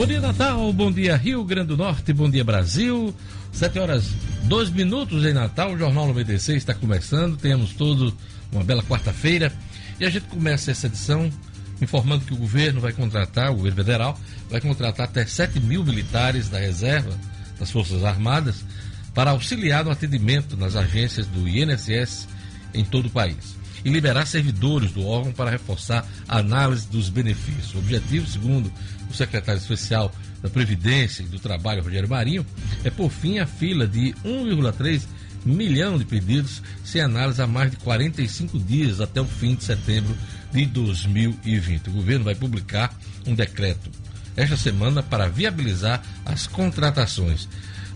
Bom dia, Natal. Bom dia, Rio Grande do Norte. Bom dia, Brasil. Sete horas, dois minutos em Natal. O Jornal 96 está começando. Temos todo uma bela quarta-feira. E a gente começa essa edição informando que o governo vai contratar, o governo federal, vai contratar até 7 mil militares da reserva das Forças Armadas para auxiliar no atendimento nas agências do INSS em todo o país e liberar servidores do órgão para reforçar a análise dos benefícios. O objetivo, segundo o secretário especial da Previdência e do Trabalho, Rogério Marinho, é por fim a fila de 1,3 milhão de pedidos sem análise há mais de 45 dias até o fim de setembro de 2020. O governo vai publicar um decreto esta semana para viabilizar as contratações.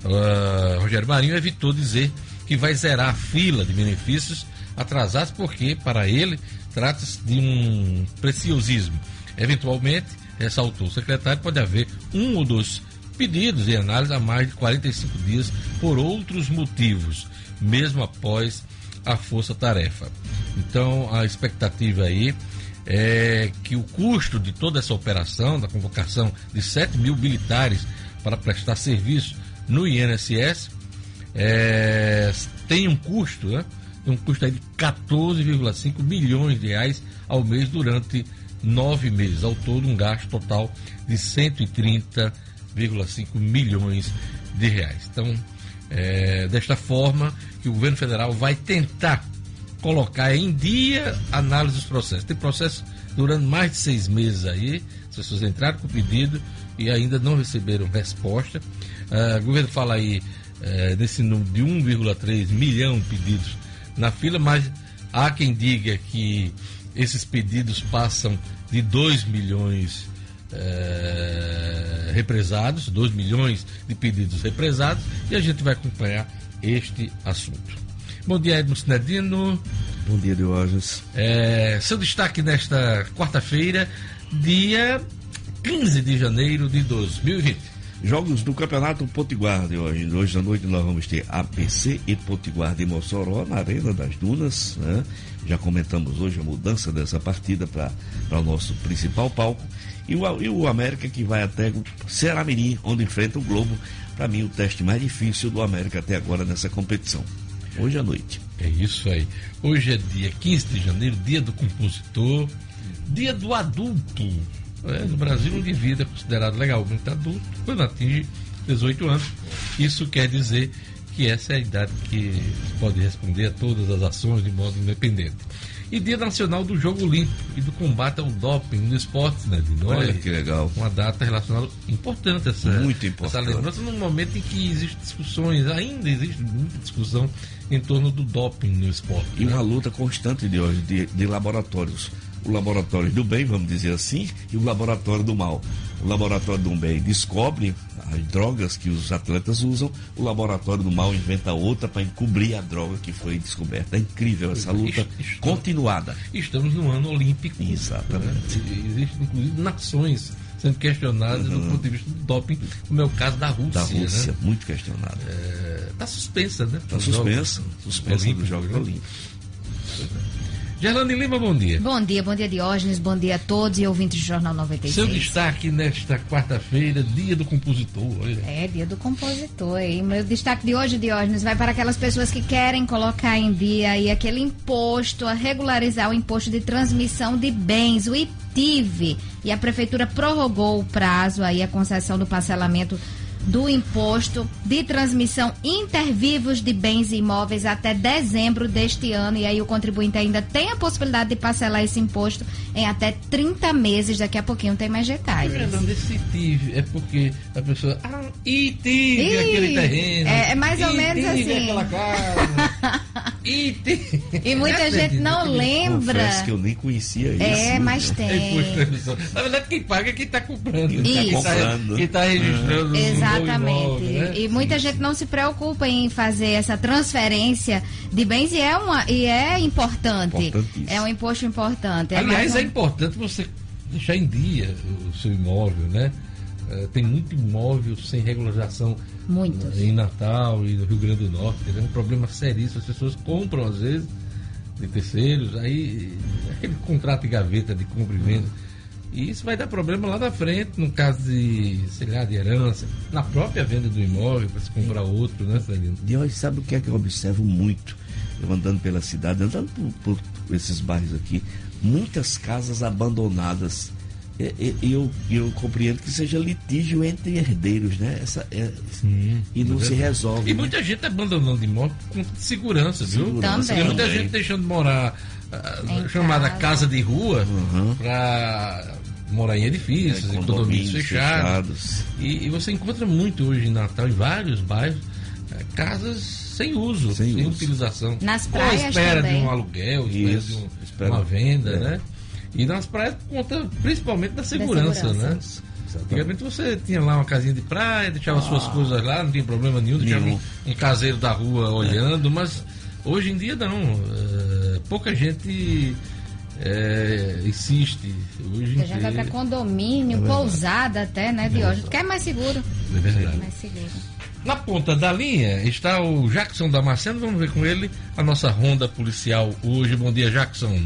Uh, Rogério Marinho evitou dizer que vai zerar a fila de benefícios atrasados, porque, para ele, trata-se de um preciosismo. Eventualmente, ressaltou o secretário, pode haver um ou dois pedidos em análise há mais de 45 dias por outros motivos, mesmo após a força-tarefa. Então, a expectativa aí é que o custo de toda essa operação, da convocação de 7 mil militares para prestar serviço no INSS, é, tem um custo, né? Tem um custo aí de 14,5 milhões de reais ao mês durante nove meses. Ao todo, um gasto total de 130,5 milhões de reais. Então, é, desta forma que o governo federal vai tentar colocar em dia a análise dos processos. Tem processo durando mais de seis meses aí, as pessoas entraram com o pedido e ainda não receberam resposta. Uh, o governo fala aí uh, desse número de 1,3 milhão de pedidos na fila, mas há quem diga que esses pedidos passam de 2 milhões é, represados, 2 milhões de pedidos represados, e a gente vai acompanhar este assunto. Bom dia, Edmo Sinedino. Bom dia, Diógenes. É, seu destaque nesta quarta-feira, dia 15 de janeiro de 2020. Jogos do Campeonato Potiguar de hoje. Hoje à noite nós vamos ter ABC e Potiguar de Mossoró na Arena das Dunas. Né? Já comentamos hoje a mudança dessa partida para o nosso principal palco. E o, e o América que vai até Ceramirim, onde enfrenta o Globo. Para mim, o teste mais difícil do América até agora nessa competição. Hoje à noite. É isso aí. Hoje é dia 15 de janeiro, dia do compositor, dia do adulto. É, no Brasil, um indivíduo é considerado legalmente adulto quando atinge 18 anos. Isso quer dizer que essa é a idade que pode responder a todas as ações de modo independente. E Dia Nacional do Jogo Limpo e do combate ao doping no esporte, né, Dino? Olha que legal. Uma data relacionada importante essa, Muito importante. essa lembrança num momento em que existem discussões, ainda existe muita discussão em torno do doping no esporte. E né? uma luta constante de hoje de, de laboratórios o laboratório do bem, vamos dizer assim, e o laboratório do mal. O laboratório do bem descobre as drogas que os atletas usam, o laboratório do mal inventa outra para encobrir a droga que foi descoberta. É incrível essa luta estamos, continuada. Estamos no ano olímpico. Exatamente. Né? Existem, inclusive, nações sendo questionadas uhum. do ponto de vista do doping, como é o caso da Rússia. Da Rússia, né? muito questionada. Está é, suspensa, né? Está suspensa. Suspensa dos Jogos né? Olímpicos. Gerlane Lima, bom dia. Bom dia, bom dia Diógenes, bom dia a todos e ouvintes do Jornal 96. Seu destaque nesta quarta-feira, dia do compositor, olha. É, dia do compositor. E meu destaque de hoje, Diógenes, vai para aquelas pessoas que querem colocar em dia aí aquele imposto, a regularizar o imposto de transmissão de bens, o ITIV. E a prefeitura prorrogou o prazo aí, a concessão do parcelamento do imposto de transmissão intervivos de bens imóveis até dezembro deste ano. E aí o contribuinte ainda tem a possibilidade de parcelar esse imposto em até 30 meses. Daqui a pouquinho tem mais detalhes. Fernando, esse tive é porque a pessoa. Ah, e tive aquele terreno. É, é mais ou menos assim. Aquela casa. e, e muita gente não lembra. Confesso que eu nem conhecia isso. É, mas tem. Na verdade, quem paga é quem está comprando. Quem está comprando. Quem está registrando. Exato. Exatamente. né? E muita gente não se preocupa em fazer essa transferência de bens e é, uma, e é importante. É um imposto importante. É Aliás, é importante você deixar em dia o seu imóvel, né? É, tem muito imóvel sem regularização Muitos. em Natal e no Rio Grande do Norte. É um problema seríssimo. As pessoas compram, às vezes, de terceiros, aí aquele contrato de gaveta de compra e venda. E isso vai dar problema lá na frente, no caso de, sei lá, de herança, na própria venda do imóvel, para se comprar outro, né, Celino? E hoje, sabe o que é que eu observo muito? Eu andando pela cidade, andando por, por esses bairros aqui, muitas casas abandonadas. E, e, eu, eu compreendo que seja litígio entre herdeiros, né? Essa, é, Sim, e não é se resolve. E né? muita gente abandonando imóvel com segurança, viu? Também. E muita gente deixando de morar, uh, chamada casa. casa. de rua, uhum. para morar em edifícios, é, em condomínios fechados. fechados. E, e, você encontra muito hoje em Natal, em vários bairros, é, casas sem uso, sem, sem uso. utilização. Nas praias Ou espera também. de um aluguel, espera Isso, de um, uma venda, é. né? E nas praias conta principalmente da segurança, da segurança. né? Antigamente você tinha lá uma casinha de praia, deixava ah. suas coisas lá, não tinha problema nenhum, deixava nenhum. Um, caseiro da rua olhando, mas hoje em dia não. Uh, pouca gente é, insiste. Hoje Você já vai para condomínio, é pousada até, né, Diógenes? Porque é mais seguro. É verdade. mais seguro. Na ponta da linha está o Jackson Damasceno. Vamos ver com ele a nossa ronda policial hoje. Bom dia, Jackson.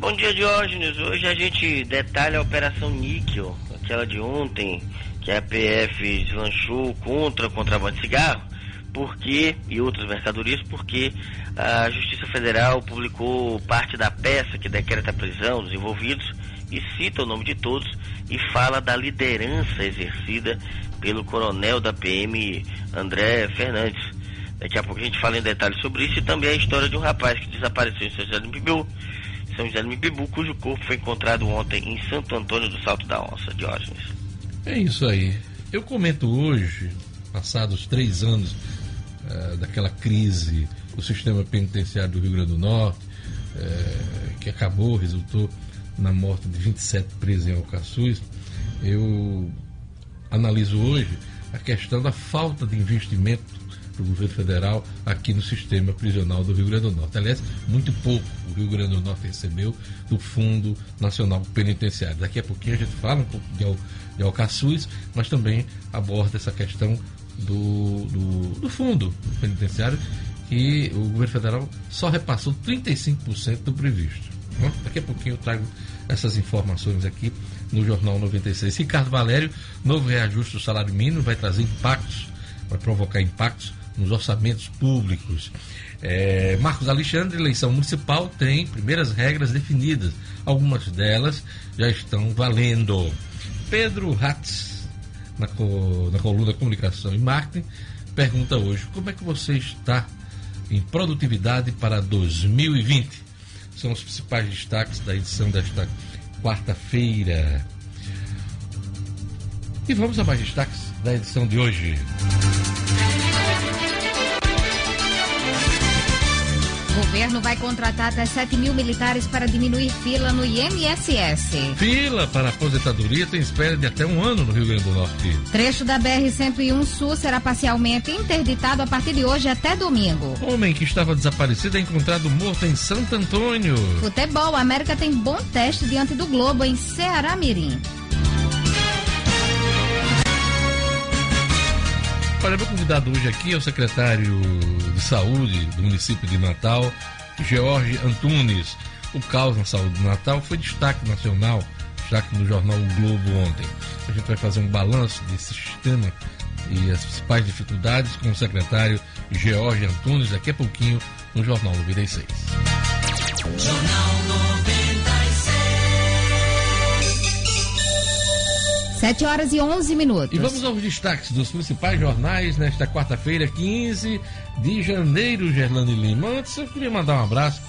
Bom dia, Diógenes. Hoje a gente detalha a Operação Níquel, aquela de ontem, que a PF deslanchou contra o contrabando de cigarro, porque, e outras mercadorias, porque a Justiça Federal publicou parte da peça que decreta a prisão dos envolvidos e cita o nome de todos e fala da liderança exercida pelo coronel da PM André Fernandes. Daqui a pouco a gente fala em detalhes sobre isso e também a história de um rapaz que desapareceu em São José do Pibiú, são José do cujo corpo foi encontrado ontem em Santo Antônio do Salto da Onça, Diógenes. É isso aí. Eu comento hoje, passados três anos uh, daquela crise do sistema penitenciário do Rio Grande do Norte, uh, que acabou, resultou na morte de 27 presos em Alcaçuz, eu analiso hoje a questão da falta de investimento do governo federal aqui no sistema prisional do Rio Grande do Norte. Aliás, muito pouco o Rio Grande do Norte recebeu do Fundo Nacional Penitenciário. Daqui a pouquinho a gente fala um pouco de, Al, de Alcaçuz, mas também aborda essa questão do, do, do fundo penitenciário que o governo federal só repassou 35% do previsto. Daqui a pouquinho eu trago essas informações aqui no Jornal 96. Ricardo Valério, novo reajuste do salário mínimo vai trazer impactos, vai provocar impactos nos orçamentos públicos. É, Marcos Alexandre, eleição municipal tem primeiras regras definidas. Algumas delas já estão valendo. Pedro Hatz, na, co, na coluna Comunicação e Marketing, pergunta hoje: como é que você está em produtividade para 2020? São os principais destaques da edição desta quarta-feira. E vamos a mais destaques da edição de hoje. Governo vai contratar até 7 mil militares para diminuir fila no INSS. Fila para aposentadoria tem espera de até um ano no Rio Grande do Norte. Trecho da BR-101 Sul será parcialmente interditado a partir de hoje até domingo. Homem que estava desaparecido é encontrado morto em Santo Antônio. Futebol, a América tem bom teste diante do Globo em Ceará Mirim. Olha, meu convidado hoje aqui é o secretário de Saúde do município de Natal, George Antunes. O caos na saúde de Natal foi destaque nacional, destaque no jornal o Globo ontem. A gente vai fazer um balanço desse sistema e as principais dificuldades com o secretário George Antunes daqui a pouquinho no Jornal 96. Jornal 7 horas e 11 minutos. E vamos aos destaques dos principais jornais nesta quarta-feira, 15 de janeiro, Gerlane Lima. Antes, eu queria mandar um abraço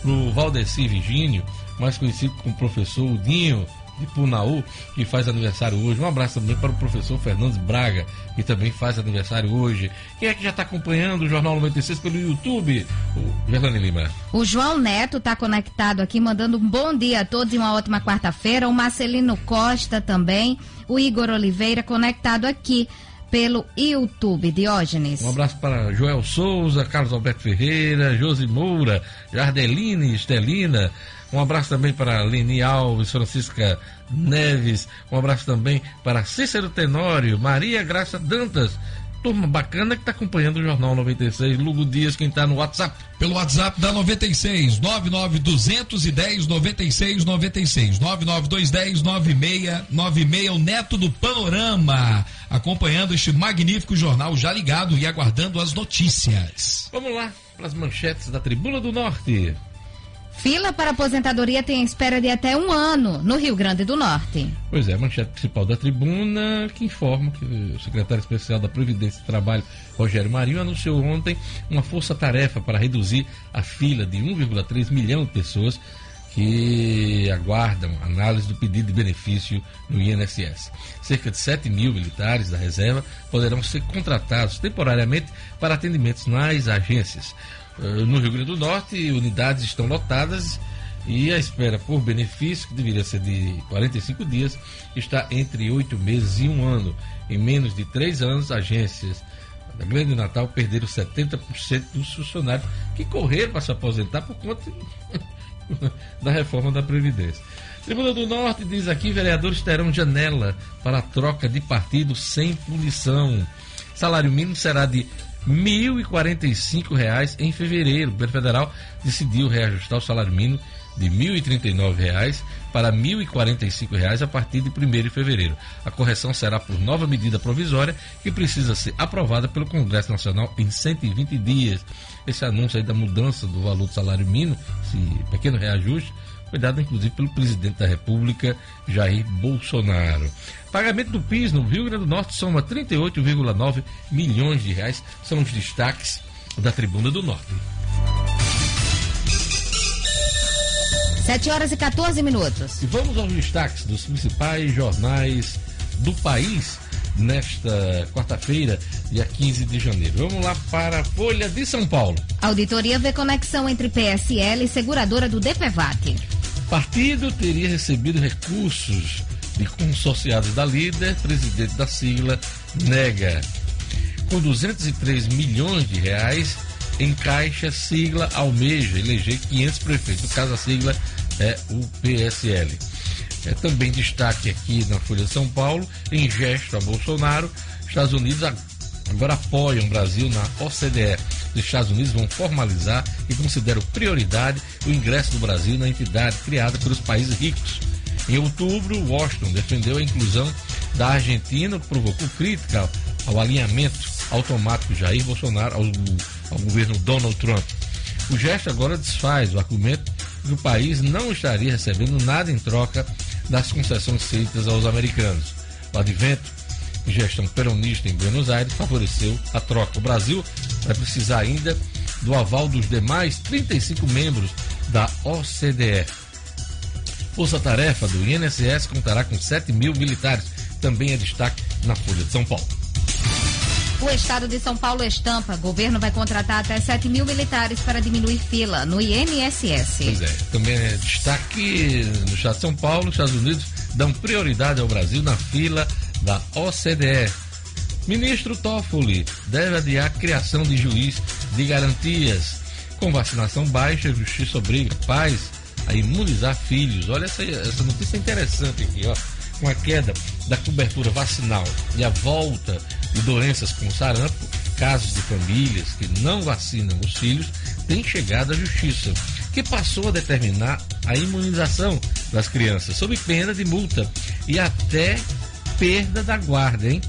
pro Valdeci Virgínio, mais conhecido como professor Udinho de Punaú, que faz aniversário hoje. Um abraço também para o professor Fernandes Braga, que também faz aniversário hoje. Quem é que já está acompanhando o Jornal 96 pelo YouTube? O Gerlane Lima. O João Neto está conectado aqui, mandando um bom dia a todos e uma ótima quarta-feira. O Marcelino Costa também. O Igor Oliveira conectado aqui pelo YouTube, Diógenes. Um abraço para Joel Souza, Carlos Alberto Ferreira, Josi Moura, Jardeline, Estelina, um abraço também para Leni Alves, Francisca Neves. Um abraço também para Cícero Tenório, Maria Graça Dantas turma bacana que está acompanhando o Jornal 96. Lugo Dias, quem está no WhatsApp. Pelo WhatsApp da 96, 99210 96 96, 99210 9696, o Neto do Panorama, acompanhando este magnífico jornal já ligado e aguardando as notícias. Vamos lá para as manchetes da Tribuna do Norte. Fila para aposentadoria tem espera de até um ano no Rio Grande do Norte. Pois é, a manchete principal da tribuna que informa que o secretário especial da Previdência e Trabalho, Rogério Marinho, anunciou ontem uma força-tarefa para reduzir a fila de 1,3 milhão de pessoas que aguardam análise do pedido de benefício no INSS. Cerca de 7 mil militares da reserva poderão ser contratados temporariamente para atendimentos nas agências. Eh, no Rio Grande do Norte, unidades estão lotadas e a espera por benefício, que deveria ser de 45 dias, está entre oito meses e um ano. Em menos de três anos, agências da Grande Natal perderam 70% dos funcionários que correram para se aposentar por conta da reforma da Previdência. Tribuna do Norte diz aqui: vereadores terão janela para troca de partido sem punição. Salário mínimo será de R$ 1.045 em fevereiro. O governo federal decidiu reajustar o salário mínimo de R$ 1.039 para R$ 1.045 a partir de 1 de fevereiro. A correção será por nova medida provisória que precisa ser aprovada pelo Congresso Nacional em 120 dias. Esse anúncio aí da mudança do valor do salário mínimo, esse pequeno reajuste, foi inclusive pelo presidente da República, Jair Bolsonaro. Pagamento do PIS no Rio Grande do Norte soma 38,9 milhões de reais. São os destaques da Tribuna do Norte. 7 horas e 14 minutos. E vamos aos destaques dos principais jornais do país nesta quarta-feira, dia 15 de janeiro. Vamos lá para a Folha de São Paulo. Auditoria vê conexão entre PSL e seguradora do DPVAT. Partido teria recebido recursos de consorciados da líder, presidente da sigla, nega. Com 203 milhões de reais em caixa, sigla almeja eleger 500 prefeitos. No caso, a sigla é o PSL. É também destaque aqui na Folha de São Paulo, em gesto a Bolsonaro, Estados Unidos agora apoiam o Brasil na OCDE. Os Estados Unidos vão formalizar e consideram prioridade o ingresso do Brasil na entidade criada pelos países ricos. Em outubro, Washington defendeu a inclusão da Argentina, que provocou crítica ao alinhamento automático de Jair Bolsonaro ao, ao governo Donald Trump. O gesto agora desfaz o argumento que o país não estaria recebendo nada em troca das concessões feitas aos americanos. O advento de gestão peronista em Buenos Aires favoreceu a troca. O Brasil vai precisar ainda do aval dos demais 35 membros da OCDE. Força-tarefa do INSS contará com 7 mil militares. Também é destaque na Folha de São Paulo. O estado de São Paulo estampa. Governo vai contratar até 7 mil militares para diminuir fila no INSS. Pois é. Também é destaque no estado de São Paulo. Os Estados Unidos dão prioridade ao Brasil na fila da OCDE. Ministro Toffoli deve adiar criação de juiz de garantias. Com vacinação baixa, justiça obriga pais a imunizar filhos. Olha essa, essa notícia interessante aqui, ó. Com a queda da cobertura vacinal e a volta de doenças como sarampo, casos de famílias que não vacinam os filhos têm chegado à justiça, que passou a determinar a imunização das crianças, sob pena de multa e até perda da guarda, hein?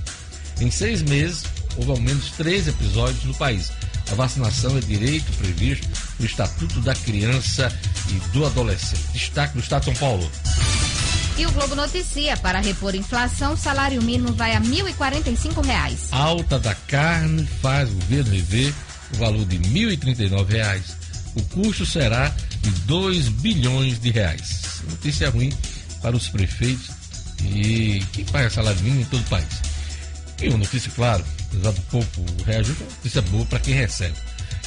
Em seis meses, houve ao menos três episódios no país. A vacinação é direito previsto no Estatuto da Criança e do Adolescente. Destaque do Estado de São Paulo. E o Globo noticia, para repor inflação, salário mínimo vai a 1.045 reais. Alta da carne faz o governo rever o valor de R$ 1.039. O custo será de 2 bilhões de reais. Notícia ruim para os prefeitos e que paga salário mínimo em todo o país. E uma notícia, claro, apesar do pouco uma notícia boa para quem recebe.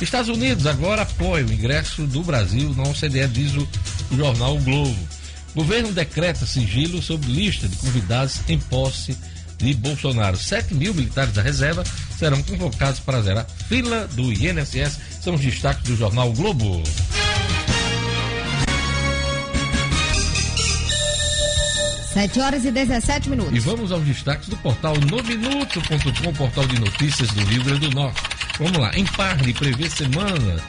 Estados Unidos agora apoia o ingresso do Brasil na OCDE, diz o, o jornal o Globo. Governo decreta sigilo sobre lista de convidados em posse de Bolsonaro. 7 mil militares da reserva serão convocados para zerar fila do INSS. São os destaques do jornal o Globo. 7 horas e 17 minutos. E vamos aos destaques do portal nominuto.com, portal de notícias do Rio Grande do Norte. Vamos lá. Em Parne prevê semana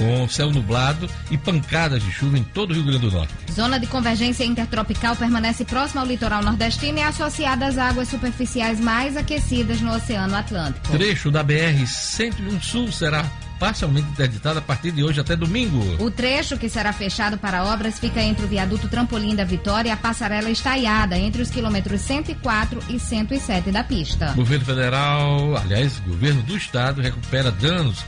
com céu nublado e pancadas de chuva em todo o Rio Grande do Norte. Zona de convergência intertropical permanece próxima ao litoral nordestino e associada às águas superficiais mais aquecidas no Oceano Atlântico. Trecho da BR-101 Sul será parcialmente interditado a partir de hoje até domingo. O trecho que será fechado para obras fica entre o viaduto Trampolim da Vitória e a passarela estaiada, entre os quilômetros 104 e 107 da pista. Governo federal, aliás, governo do estado recupera danos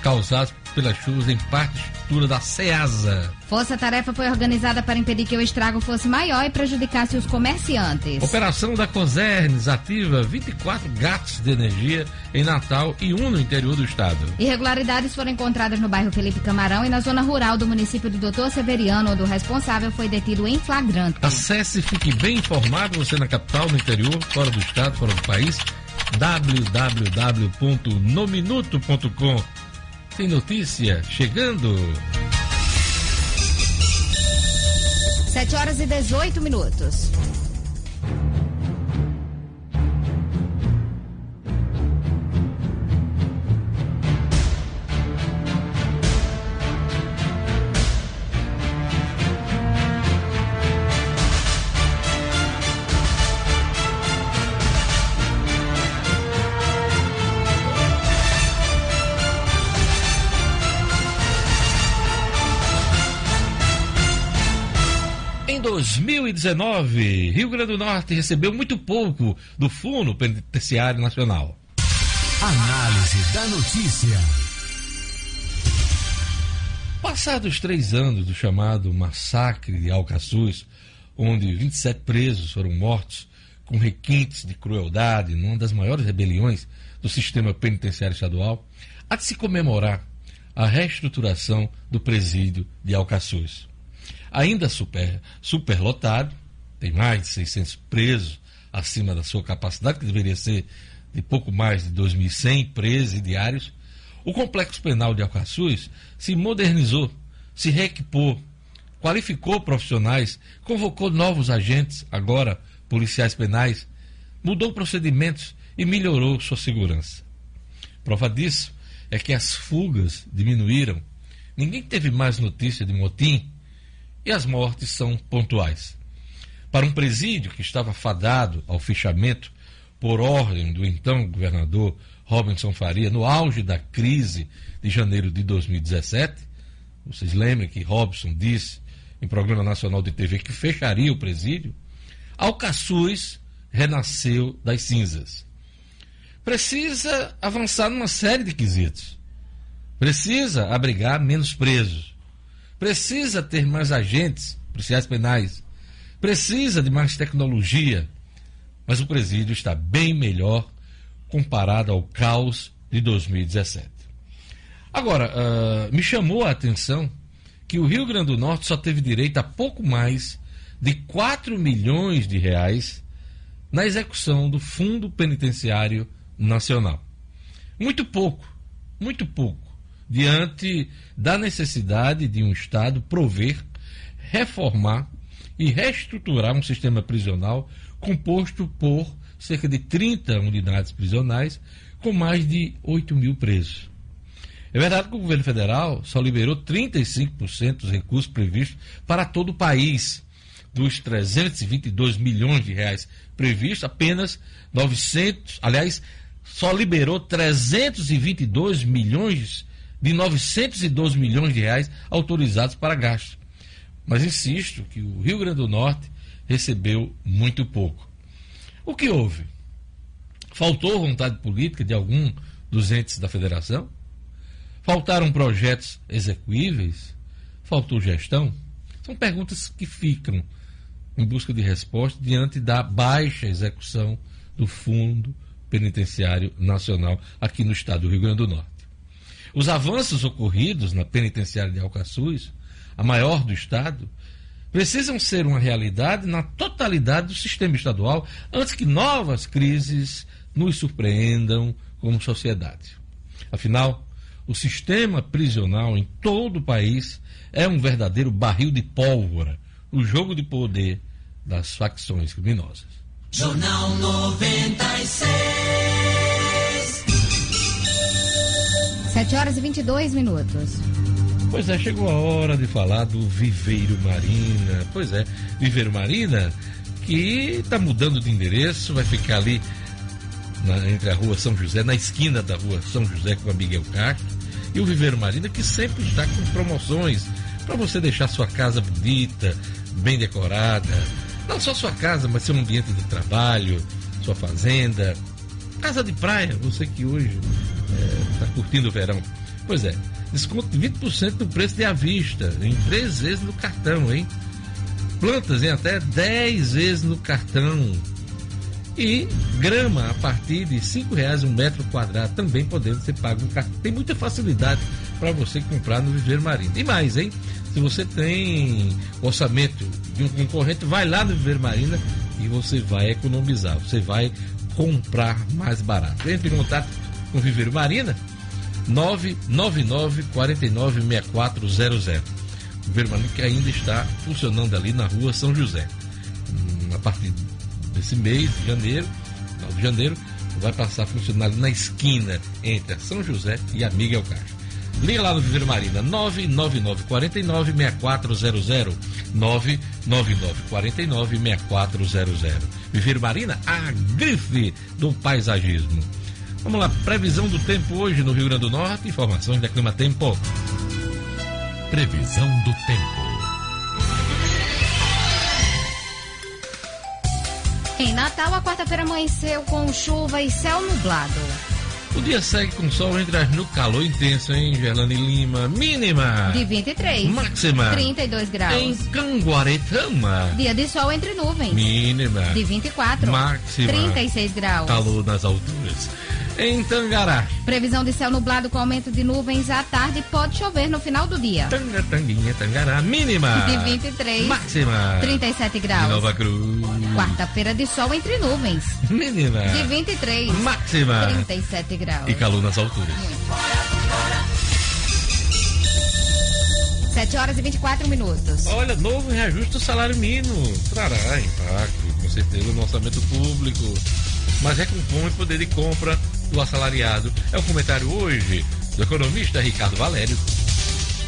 causados pelas chuvas em parte estrutura da SEASA. Força Tarefa foi organizada para impedir que o estrago fosse maior e prejudicasse os comerciantes. Operação da Cosernes ativa 24 gatos de energia em Natal e um no interior do estado. Irregularidades foram encontradas no bairro Felipe Camarão e na zona rural do município do Doutor Severiano, onde o responsável foi detido em flagrante. Acesse e fique bem informado, você na capital, no interior, fora do estado, fora do país www.nominuto.com tem notícia chegando. 7 horas e 18 minutos. 2019, Rio Grande do Norte recebeu muito pouco do Fundo Penitenciário Nacional. Análise da notícia. Passados três anos do chamado massacre de Alcaçuz, onde 27 presos foram mortos com requintes de crueldade numa das maiores rebeliões do sistema penitenciário estadual, há de se comemorar a reestruturação do presídio de Alcaçuz ainda super, superlotado, tem mais de 600 presos acima da sua capacidade, que deveria ser de pouco mais de 2.100 presidiários. O complexo penal de Alcaçuz se modernizou, se reequipou, qualificou profissionais, convocou novos agentes, agora policiais penais, mudou procedimentos e melhorou sua segurança. Prova disso é que as fugas diminuíram. Ninguém teve mais notícia de motim e as mortes são pontuais. Para um presídio que estava fadado ao fechamento por ordem do então governador Robinson Faria, no auge da crise de janeiro de 2017, vocês lembram que Robson disse em programa nacional de TV que fecharia o presídio, Alcaçuz renasceu das cinzas. Precisa avançar numa série de quesitos. Precisa abrigar menos presos precisa ter mais agentes policiais penais, precisa de mais tecnologia, mas o presídio está bem melhor comparado ao caos de 2017. Agora, uh, me chamou a atenção que o Rio Grande do Norte só teve direito a pouco mais de 4 milhões de reais na execução do Fundo Penitenciário Nacional. Muito pouco, muito pouco diante da necessidade de um Estado prover, reformar e reestruturar um sistema prisional composto por cerca de 30 unidades prisionais com mais de 8 mil presos. É verdade que o governo federal só liberou 35% dos recursos previstos para todo o país. Dos 322 milhões de reais previstos, apenas 900, aliás, só liberou 322 milhões de 912 milhões de reais autorizados para gasto. Mas insisto que o Rio Grande do Norte recebeu muito pouco. O que houve? Faltou vontade política de algum dos entes da federação? Faltaram projetos execuíveis? Faltou gestão? São perguntas que ficam em busca de resposta diante da baixa execução do Fundo Penitenciário Nacional aqui no estado do Rio Grande do Norte. Os avanços ocorridos na penitenciária de Alcaçuz, a maior do Estado, precisam ser uma realidade na totalidade do sistema estadual antes que novas crises nos surpreendam como sociedade. Afinal, o sistema prisional em todo o país é um verdadeiro barril de pólvora, o jogo de poder das facções criminosas. Jornal 96. 7 horas e 22 minutos. Pois é, chegou a hora de falar do Viveiro Marina. Pois é, Viveiro Marina, que está mudando de endereço, vai ficar ali na, entre a rua São José, na esquina da rua São José com a Miguel Castro, e o Viveiro Marina, que sempre está com promoções para você deixar sua casa bonita, bem decorada. Não só sua casa, mas seu ambiente de trabalho, sua fazenda, casa de praia, você que hoje está curtindo o verão. Pois é, desconto de 20% do preço de à vista, em três vezes no cartão, hein? Plantas em até 10 vezes no cartão. E grama a partir de cinco reais um metro quadrado, também podendo ser pago no cartão. Tem muita facilidade para você comprar no Viveiro Marino. E mais, hein? Se você tem orçamento de um concorrente, vai lá no Viveiro Marina e você vai economizar, você vai comprar mais barato. Entre em contato com o Viveiro Marina, 999 49 6400. O Viveiro Marina que ainda está funcionando ali na rua São José. Hum, A partir desse mês de janeiro, 9 de janeiro, vai passar a funcionar ali na esquina entre São José e a Miguel Castro. Liga lá no Viveiro Marina, 999 49 6400. 999 49 6400. Viveiro Marina, a grife do paisagismo. Vamos lá, previsão do tempo hoje no Rio Grande do Norte, informações da Clima Tempo. Previsão do tempo. Em Natal, a quarta-feira amanheceu com chuva e céu nublado. O dia segue com sol entre as no calor intenso, hein, Gerlane Lima? Mínima. De 23. Máxima. 32 graus. Em Canguaretama. Dia de sol entre nuvens. Mínima. De 24. Máxima. 36 graus. Calor nas alturas. Em Tangará. Previsão de céu nublado com aumento de nuvens à tarde pode chover no final do dia. Tanga, tanguinha, Tangará. Mínima. De 23. Máxima. 37 Em graus. Nova Cruz. Quarta-feira de sol entre nuvens. Mínima. De 23. Máxima. 37 graus. E calor nas alturas. 7 horas e 24 minutos. Olha, novo reajuste do salário mínimo. Trará impacto, com certeza, no orçamento público. Mas recompõe o poder de compra do assalariado. É o comentário hoje do economista Ricardo Valério.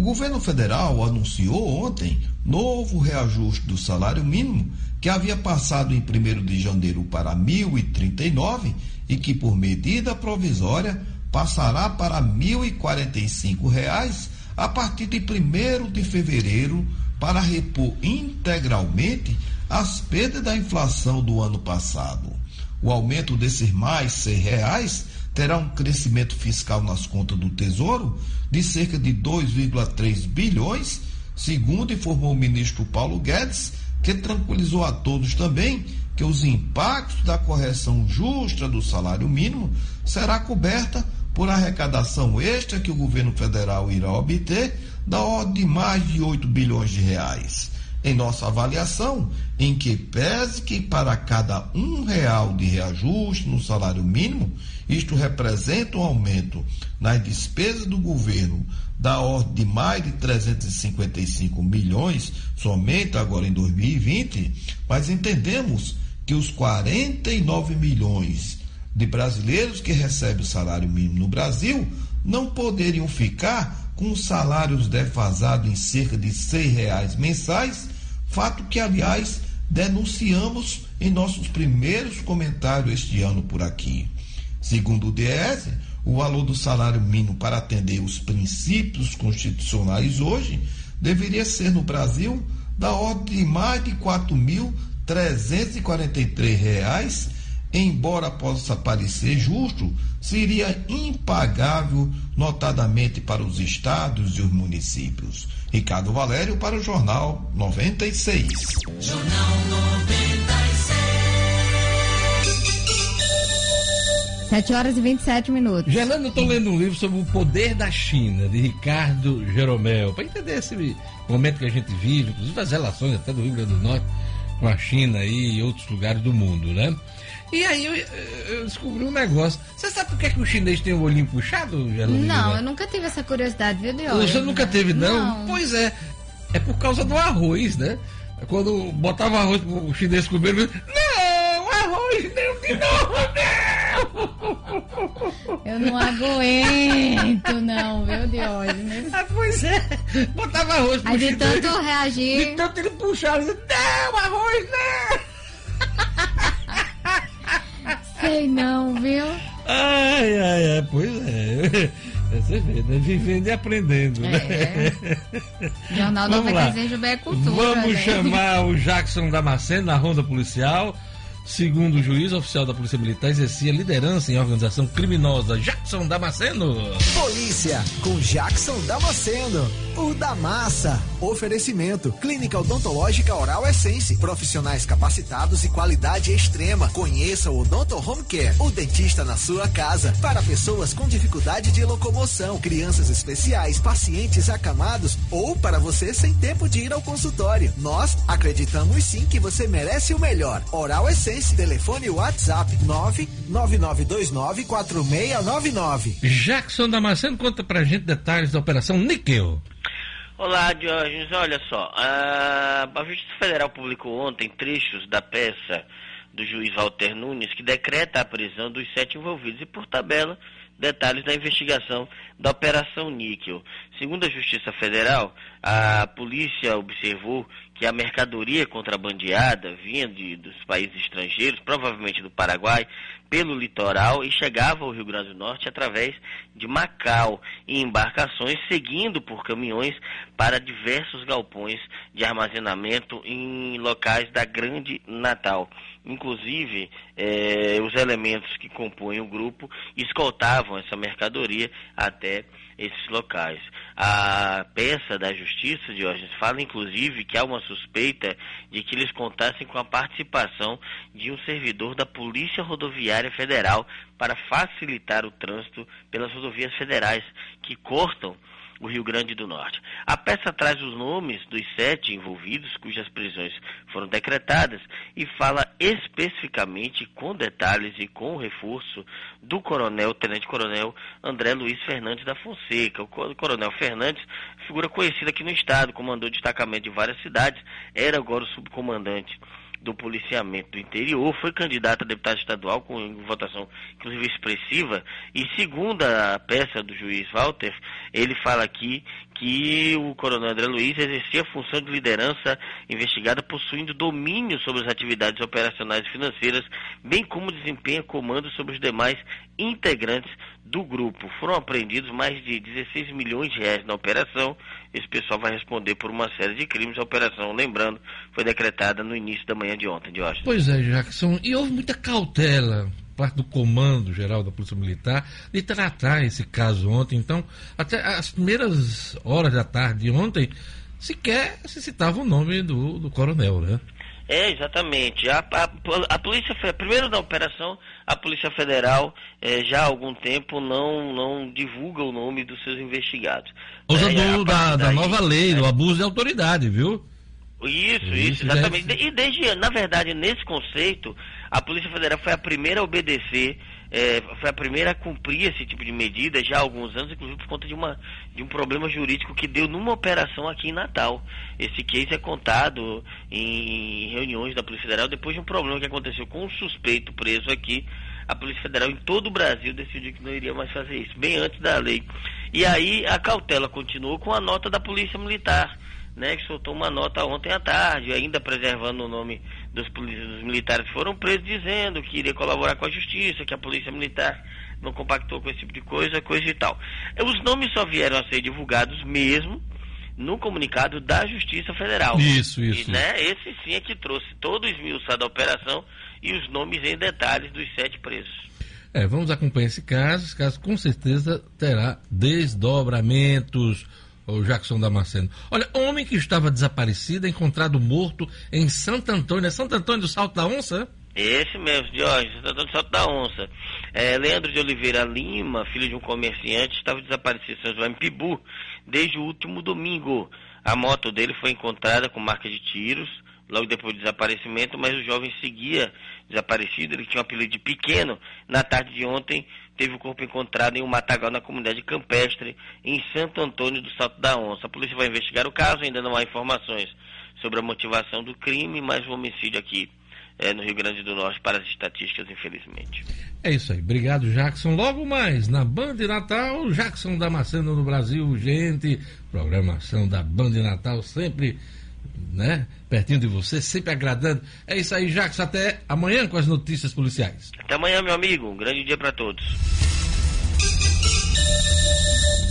O governo federal anunciou ontem novo reajuste do salário mínimo, que havia passado em 1 de janeiro para R$ 1.039 e que, por medida provisória, passará para 1.045 reais a partir de 1 de fevereiro para repor integralmente as perdas da inflação do ano passado. O aumento desses mais 100 reais terá um crescimento fiscal nas contas do Tesouro de cerca de 2,3 bilhões, segundo informou o ministro Paulo Guedes, que tranquilizou a todos também que os impactos da correção justa do salário mínimo será coberta por arrecadação extra que o governo federal irá obter da ordem de mais de 8 bilhões de reais. Em nossa avaliação, em que pese que para cada um real de reajuste no salário mínimo, isto representa um aumento nas despesas do governo da ordem de mais de 355 milhões somente agora em 2020, mas entendemos que os 49 milhões de brasileiros que recebem o salário mínimo no Brasil não poderiam ficar com salários defasados em cerca de R$ reais mensais, fato que, aliás, denunciamos em nossos primeiros comentários este ano por aqui. Segundo o DS, o valor do salário mínimo para atender os princípios constitucionais hoje deveria ser no Brasil da ordem de mais de 4.343 reais, embora possa parecer justo, seria impagável, notadamente para os estados e os municípios. Ricardo Valério para o Jornal 96. Jornal 96. 7 horas e 27 minutos. Gerlando, eu estou lendo um livro sobre o poder da China, de Ricardo Jeromel, para entender esse momento que a gente vive, inclusive as relações até do Rio Grande do Norte com a China e outros lugares do mundo, né? E aí eu, eu descobri um negócio. Você sabe por que, que o chinês tem o olhinho puxado? Não, eu nunca tive essa curiosidade, viu, Diogo? Você nunca teve, não? Não. Pois é. É por causa do arroz, né? Quando botava arroz pro chinês comer, ele não, arroz não de novo, não! Eu não aguento, não, viu, Diógenes? Ah, pois é, botava arroz pro Aí de chinês. tanto reagir. De tanto ele puxar, ele dizia, não, arroz não! Sei não, viu? Ai, ai, ai, pois é. Você vê, né? Vivendo e aprendendo, né? É. Jornal lá. 96 Jubé Cultura. Vamos né? chamar o Jackson Damasceno na ronda policial. Segundo o juiz oficial da Polícia Militar, exercia liderança em organização criminosa. Jackson Damasceno. Polícia, com Jackson Damasceno. O da massa. Oferecimento. Clínica Odontológica Oral Essence. Profissionais capacitados e qualidade extrema. Conheça o Odonto Home Care. O dentista na sua casa. Para pessoas com dificuldade de locomoção, crianças especiais, pacientes acamados ou para você sem tempo de ir ao consultório. Nós acreditamos sim que você merece o melhor. Oral Essence. Telefone WhatsApp 999294699. Jackson Damasceno conta pra gente detalhes da Operação Níquel. Olá, Diógenes. Olha só, a, a Justiça Federal publicou ontem trechos da peça do juiz Walter Nunes que decreta a prisão dos sete envolvidos e, por tabela, detalhes da investigação da Operação Níquel. Segundo a Justiça Federal, a polícia observou que a mercadoria contrabandeada vinha de, dos países estrangeiros, provavelmente do Paraguai, pelo litoral e chegava ao Rio Grande do Norte através de Macau, em embarcações seguindo por caminhões para diversos galpões de armazenamento em locais da Grande Natal. Inclusive, eh, os elementos que compõem o grupo escoltavam essa mercadoria até esses locais. A peça da Justiça, Diógenes, fala inclusive que há uma suspeita de que eles contassem com a participação de um servidor da Polícia Rodoviária Federal para facilitar o trânsito pelas rodovias federais que cortam o Rio Grande do Norte. A peça traz os nomes dos sete envolvidos, cujas prisões foram decretadas, e fala especificamente, com detalhes e com reforço, do coronel, tenente-coronel André Luiz Fernandes da Fonseca. O co- coronel Fernandes, figura conhecida aqui no estado, comandou destacamento de várias cidades, era agora o subcomandante do policiamento do interior, foi candidato a deputado estadual com votação inclusive expressiva, e segundo a peça do juiz Walter, ele fala aqui que o coronel André Luiz exercia a função de liderança investigada possuindo domínio sobre as atividades operacionais e financeiras, bem como desempenha comando sobre os demais integrantes do grupo. Foram apreendidos mais de 16 milhões de reais na operação. Esse pessoal vai responder por uma série de crimes. A operação, lembrando, foi decretada no início da manhã de ontem, de hoje. Pois é, Jackson. E houve muita cautela parte do comando geral da Polícia Militar de tratar esse caso ontem. Então, até as primeiras horas da tarde de ontem, sequer se citava o nome do, do coronel, né? É, exatamente. A, a, a polícia, primeiro na operação, a Polícia Federal eh, já há algum tempo não, não divulga o nome dos seus investigados. Causa É, do- da, da nova lei, do abuso de autoridade, viu? Isso, Isso, isso, já exatamente. é- E desde, na verdade, nesse conceito, a Polícia Federal foi a primeira a obedecer, eh, foi a primeira a cumprir esse tipo de medida já há alguns anos, inclusive por conta de, uma, de um problema jurídico que deu numa operação aqui em Natal. Esse case é contado em reuniões da Polícia Federal depois de um problema que aconteceu com um suspeito preso aqui. A Polícia Federal em todo o Brasil decidiu que não iria mais fazer isso, bem antes da lei. E aí a cautela continuou com a nota da Polícia Militar né, que soltou uma nota ontem à tarde, ainda preservando o nome dos, dos militares que foram presos, dizendo que iria colaborar com a justiça, que a polícia militar não compactou com esse tipo de coisa, coisa e tal. Eh, Os nomes só vieram a ser divulgados mesmo no comunicado da Justiça Federal. Isso, isso. E, né, esse sim é que trouxe todo o esmiuçado da operação e os nomes em detalhes dos sete presos. É, vamos acompanhar esse caso. Esse caso com certeza terá desdobramentos. O Jackson Damasceno. Olha, homem que estava desaparecido encontrado morto em Santo Antônio. É Santo Antônio do Salto da Onça? Esse mesmo, Jorge, você tá dando salto da onça. É, Leandro de Oliveira Lima, filho de um comerciante, estava desaparecido em São João Pibu desde o último domingo. A moto dele foi encontrada com marca de tiros, logo depois do desaparecimento, mas o jovem seguia desaparecido, ele tinha um apelido de pequeno. Na tarde de ontem, teve o corpo encontrado em um matagal na comunidade campestre, em Santo Antônio do Salto da Onça. A polícia vai investigar o caso, ainda não há informações sobre a motivação do crime, mas o homicídio aqui é, no Rio Grande do Norte para as estatísticas, infelizmente. É isso aí. Obrigado, Jackson. Logo mais, na Band Natal, Jackson Damasceno no Brasil, gente. Programação da Band Natal sempre, né? Pertinho de você, sempre agradando. É isso aí, Jackson. Até amanhã com as notícias policiais. Até amanhã, meu amigo. Um grande dia para todos.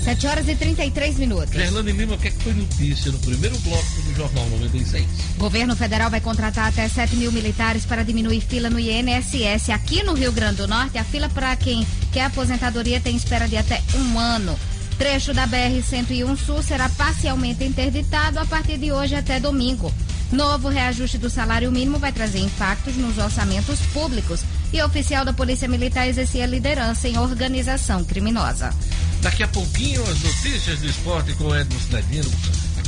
7 horas e 33 minutos. Gerlane Lima, o que, é que foi notícia no primeiro bloco do Jornal 96? Governo federal vai contratar até 7 mil militares para diminuir fila no INSS. Aqui no Rio Grande do Norte, a fila para quem quer aposentadoria tem espera de até um ano. Trecho da BR-101 Sul será parcialmente interditado a partir de hoje até domingo. Novo reajuste do salário mínimo vai trazer impactos nos orçamentos públicos e oficial da Polícia Militar exercia liderança em organização criminosa. Daqui a pouquinho, as notícias do esporte com Edmo Cidadino,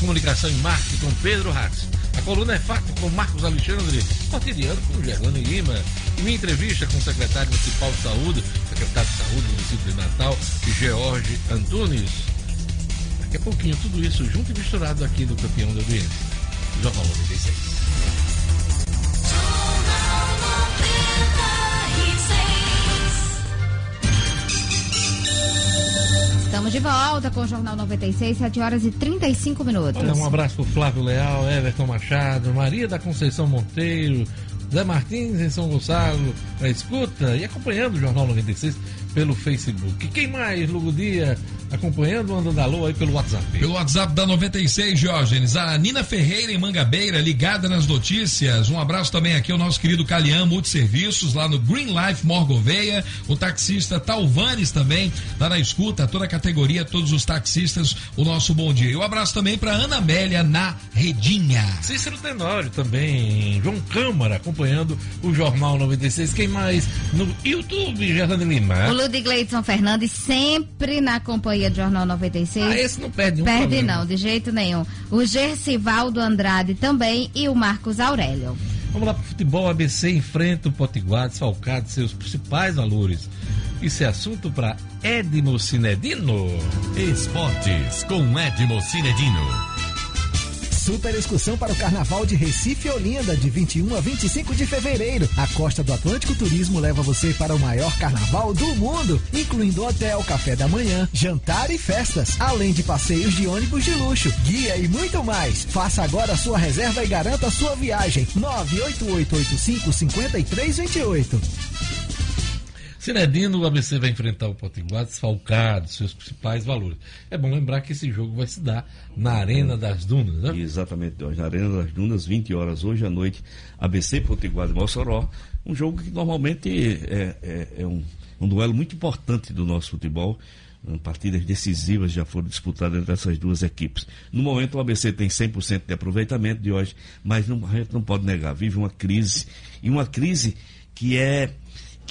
comunicação em marketing com Pedro Ratz. A coluna é fato com Marcos Alexandre, cotidiano com Gerlane Lima. E minha entrevista com o secretário municipal de saúde, secretário de saúde do município de Natal, George Antunes. Daqui a pouquinho, tudo isso junto e misturado aqui do campeão da audiência. Jornal 96. Estamos de volta com o Jornal 96, 7 horas e 35 minutos. Olha, um abraço pro Flávio Leal, Everton Machado, Maria da Conceição Monteiro, Zé Martins em São Gonçalo, na escuta e acompanhando o Jornal 96 pelo Facebook. Quem mais, Lugo Dia, acompanhando o Andando Alô aí pelo WhatsApp? Pelo WhatsApp da 96, Diógenes. A Nina Ferreira em Mangabeira, ligada nas notícias. Um abraço também aqui ao nosso querido Calian Multiserviços, lá no Green Life Morgoveia. O taxista Talvanes também, lá na escuta, toda a categoria, todos os taxistas, o nosso bom dia. E um abraço também para Ana Amélia na Redinha. Cícero Tenório também, João Câmara acompanhando o Jornal 96. Quem mais? No YouTube, Gerlane Lima. O Ludi Gleidson Fernandes sempre na companhia do Jornal 96. Ah, esse não perde um Perde programa. não, de jeito nenhum. O Gercivaldo Andrade também e o Marcos Aurélio. Vamos lá pro futebol. ABC enfrenta o Potiguar desfalcado de seus principais valores. Isso é assunto para Edmo Cinedino. Esportes com Edmo Cinedino. Super excursão para o Carnaval de Recife Olinda, de 21 a 25 de fevereiro. A Costa do Atlântico Turismo leva você para o maior carnaval do mundo, incluindo hotel, café da manhã, jantar e festas, além de passeios de ônibus de luxo, guia e muito mais. Faça agora a sua reserva e garanta a sua viagem. 98885 5328. Cinedino, o ABC vai enfrentar o Potiguar desfalcado, de seus principais valores. É bom lembrar que esse jogo vai se dar na Arena das Dunas, né? Exatamente, na Arena das Dunas, 20 horas hoje à noite, ABC Potiguar de Mossoró. Um jogo que normalmente é, é- é um, um duelo muito importante do nosso futebol. Hum, Partidas decisivas já foram disputadas entre essas duas equipes. No momento, o ABC tem 100% de aproveitamento de hoje, mas não- a gente não pode negar, vive uma crise. E uma crise que é,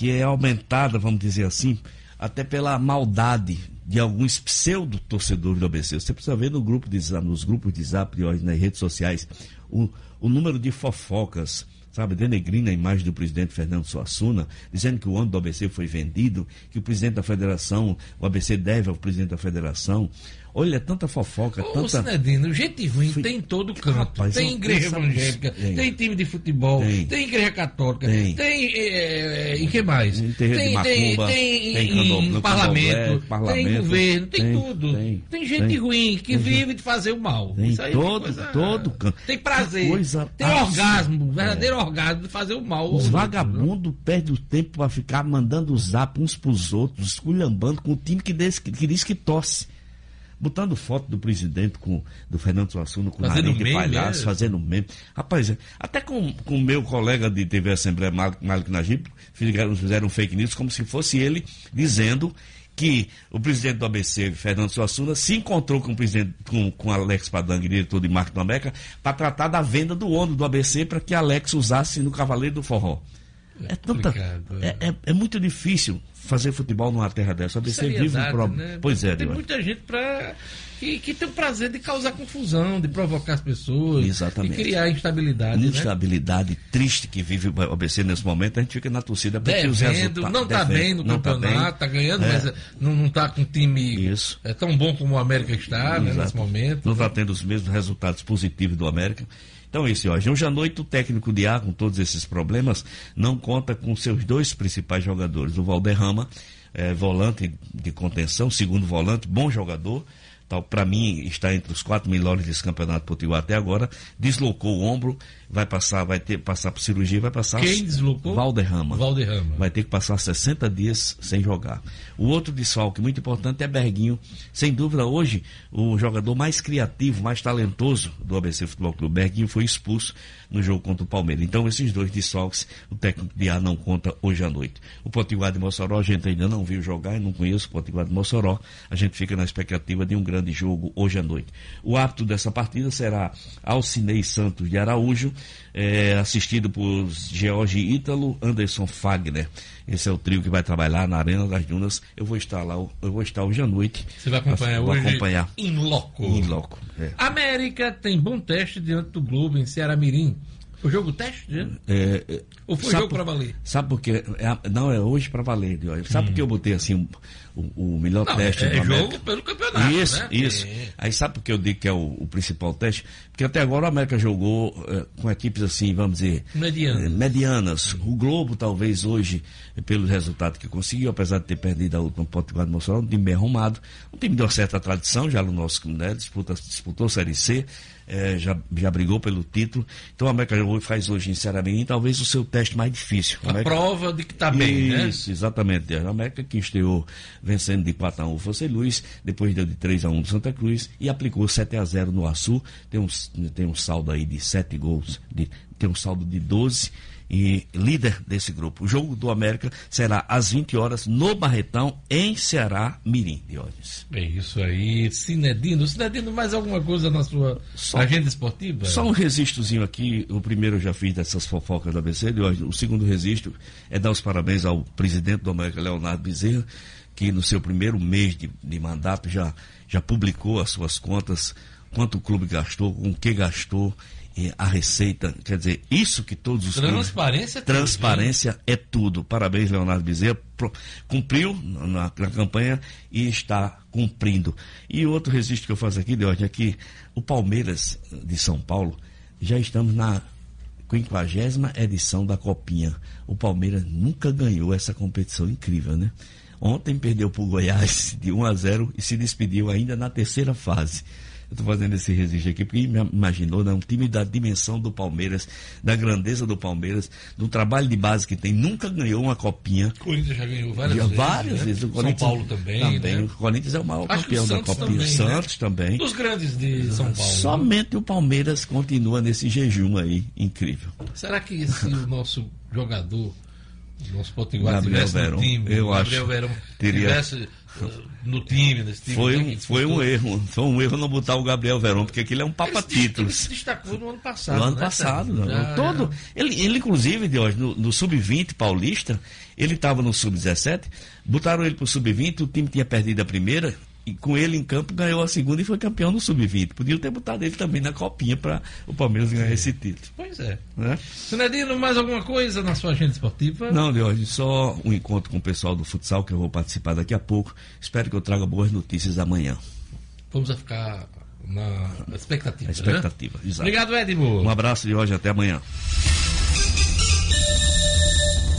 que é aumentada, vamos dizer assim, até pela maldade de alguns pseudo-torcedores do ABC. Você precisa ver no grupo de, nos grupos de zap hoje, nas redes sociais, o, o número de fofocas, sabe, denegrindo a imagem do presidente Fernando Suassuna, dizendo que o ônibus do ABC foi vendido, que o presidente da federação, o ABC deve ao presidente da federação. Olha, é tanta fofoca, Ô, tanta. Cinedino, gente ruim Fui- tem em todo canto. Rapaz, tem igreja evangélica, Tem. tem. time de futebol, Tem. tem, igreja católica, Tem. tem. eh, e que mais? Tem de macumba, tem, tem em candomblé, parlamento, parlamento, tem governo, tem, tem, tudo. tem, Tem, gente tem. ruim que vive de fazer o mal. Tem Isso aí todo- coisa- todo canto. Tem prazer, coisa tem absurda. orgasmo, verdadeiro orgasmo de fazer o mal. Os né? vagabundos perdem o tempo para ficar mandando zap uns pros outros, esculhambando com o time que diz que, que diz que torce. Botando foto do presidente com do Fernando Suassuna com Fazendo nariz de palhaço, é? fazendo meme. Rapaz, é, até com o meu colega de TV Assembleia, Malik, Najib, fizeram, fizeram fake news como se fosse ele dizendo que o presidente do ABC, Fernando Suassuna, se encontrou com o presidente, com, com Alex Padang, diretor de marketing do América, para tratar da venda do ônibus do ABC para que Alex usasse no Cavaleiro do Forró. É, tanta, é, é, é muito difícil fazer futebol numa terra dessa. A ABC vive um problema. Né? Pois é, Tem Deus. muita gente pra, que, que tem o prazer de causar confusão, de provocar as pessoas. Exatamente. E criar instabilidade. Né? Instabilidade triste que vive o ABC nesse momento, a gente fica na torcida para os resultados. não tá devendo, bem no não tá campeonato, tá, bem. ganhando, É. mas eh, não, não tá com um time Isso. é tão bom como o América está né, nesse momento. Não está tendo os mesmos resultados positivos do América. Então, esse hoje. Hoje à noite, o técnico de A, com todos esses problemas, não conta com seus dois principais jogadores. O Valderrama, eh, volante de contenção, segundo volante, bom jogador. Para mim, está entre os quatro melhores desse campeonato potiguar até agora. Deslocou o ombro, vai passar, vai ter passar por cirurgia, vai passar. Quem deslocou? Valderrama. Valderrama. Vai ter que passar 60 dias sem jogar. O outro desfalque muito importante é Berguinho. Sem dúvida, hoje, o jogador mais criativo, mais talentoso do ABC Futebol Clube, Berguinho, foi expulso no jogo contra o Palmeiras. Então, esses dois desfalques, o técnico de A não conta hoje à noite. O Potiguar de Mossoró, a gente ainda não viu jogar, eu não conheço o Potiguar de Mossoró. A gente fica na expectativa de um grande jogo hoje à noite. O árbitro dessa partida será Alcinei Santos de Araújo, eh, assistido por George Ítalo, Anderson Fagner. Esse é o trio que vai trabalhar na Arena das Dunas. Eu vou estar lá, eu vou estar hoje à noite. Você vai acompanhar vou hoje acompanhar em loco. em loco. é. América tem bom teste diante do Globo em Ceará Mirim. Foi jogo teste, né? É, é, Ou foi jogo pra valer? Sabe por quê? É, não, é hoje para valer. Sabe por que eu botei assim o, o melhor Não, teste é do jogo América? pelo campeonato, Isso, né? isso. É. Aí sabe por que eu digo que é o, o principal teste? Porque até agora o América jogou eh, com equipes assim, vamos dizer, Medianas. eh, medianas. O Globo, talvez hoje, eh, pelos resultados que conseguiu, apesar de ter perdido a última Potiguar de Mossoró, um time bem arrumado, um time de uma certa tradição já no nosso, né, disputa, disputou Série C, eh, já, já brigou pelo título. Então o América jogou e faz hoje em Ceará Mirim, talvez o seu teste mais difícil. O A América- prova de que tá bem, né? isso, exatamente. A América que estreou vencendo de 4 a 1 o Fosse Luiz, depois deu de 3 a 1 do Santa Cruz e aplicou 7 a 0 no Açu. Tem um, tem um saldo aí de 7 gols, de, tem um saldo de 12 e líder desse grupo. O jogo do América será às 20 horas no Barretão, em Ceará, Mirim, Diógenes. É isso aí, Cinedino. Cinedino, mais alguma coisa na sua Só- agenda esportiva? Só um registrozinho aqui. O primeiro eu já fiz dessas fofocas da ABC. de hoje. O segundo registro é dar os parabéns ao presidente do América, Leonardo Bezerra, que no seu primeiro mês de, de mandato já, já publicou as suas contas, quanto o clube gastou, com o que gastou, a receita. Quer dizer, isso que todos os clubes- Transparência é tudo, Transparência é tudo. Parabéns, Leonardo Bezerra. Cumpriu na, na campanha e está cumprindo. E outro registro que eu faço aqui, Deus, é que o Palmeiras de São Paulo já estamos na 50 edição da Copinha. O Palmeiras nunca ganhou essa competição incrível, né? Ontem perdeu para o Goiás de 1 a 0 e se despediu ainda na terceira fase. Eu estou fazendo esse registro aqui porque me imaginou, né? Um time da dimensão do Palmeiras, da grandeza do Palmeiras, do trabalho de base que tem, nunca ganhou uma copinha. O Corinthians já ganhou várias Já vezes. várias né? vezes. O São Paulo também. né? O Corinthians é o maior Acho que o campeão da Copinha. também, Santos né? também. Dos grandes de São Paulo. né? Somente o Palmeiras continua nesse jejum aí, incrível. Será que se o nosso jogador, o nosso Potiguar, Gabriel tivesse Verón, no time, eu o Gabriel acho, Verón teria- tivesse uh, no time, nesse time, Foi né, um, foi um erro. Foi um erro não botar o Gabriel Verón, porque aquele é um Ele papa-títulos. se destacou no ano passado. No ano né, passado. Já- todo. Ele, ele, inclusive, Deus, no, no Sub-20 paulista, ele estava no Sub-17, botaram ele pro Sub-20, o time tinha perdido a primeira, e com ele em campo ganhou a segunda e foi campeão no Sub-20. Podiam ter botado ele também na copinha para o Palmeiras ganhar esse título. Pois é. Né? Sinedino, mais alguma coisa na sua agenda esportiva? Não, Deus, só um encontro com o pessoal do futsal que eu vou participar daqui a pouco. Espero que eu traga boas notícias amanhã. Vamos a ficar na expectativa. A expectativa, né? exato. Obrigado, Edmo. Um abraço de hoje até amanhã.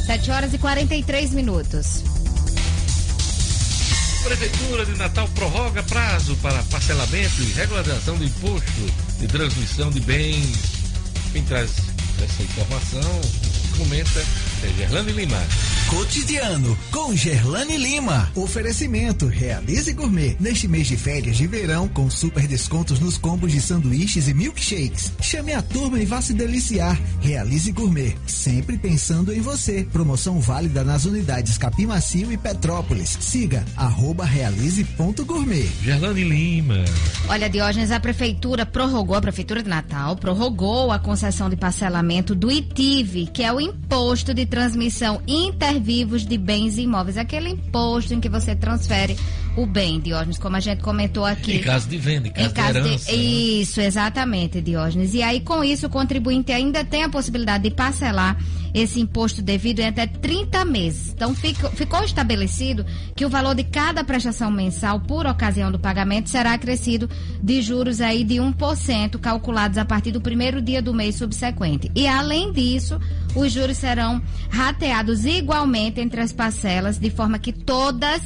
7 horas e 43 minutos. Prefeitura de Natal prorroga prazo para parcelamento e regularização do imposto de transmissão de bens. Quem traz essa informação comenta é Gerlane Lima. Cotidiano com Gerlane Lima. Oferecimento Realize Gourmet. Neste mês de férias de verão, com super descontos nos combos de sanduíches e milkshakes. Chame a turma e vá se deliciar. Realize Gourmet. Sempre pensando em você. Promoção válida nas unidades Capim Macio e Petrópolis. Siga arroba realize.gourmet. Gerlane Lima. Olha, Diógenes, a prefeitura prorrogou, a prefeitura de Natal prorrogou a concessão de parcelamento do ITIV, que é o Imposto de Transmissão Intervivos de Bens Imóveis, aquele imposto em que você transfere o bem, Diógenes, como a gente comentou aqui. Em caso de venda, em caso, Em caso de de- herança. né? Isso, exatamente, Diógenes. E aí, com isso, o contribuinte ainda tem a possibilidade de parcelar esse imposto devido em até 30 meses. Então, fico- ficou estabelecido que o valor de cada prestação mensal por ocasião do pagamento será acrescido de juros aí de 1%, calculados a partir do primeiro dia do mês subsequente. E, além disso, os juros serão rateados igualmente entre as parcelas, de forma que todas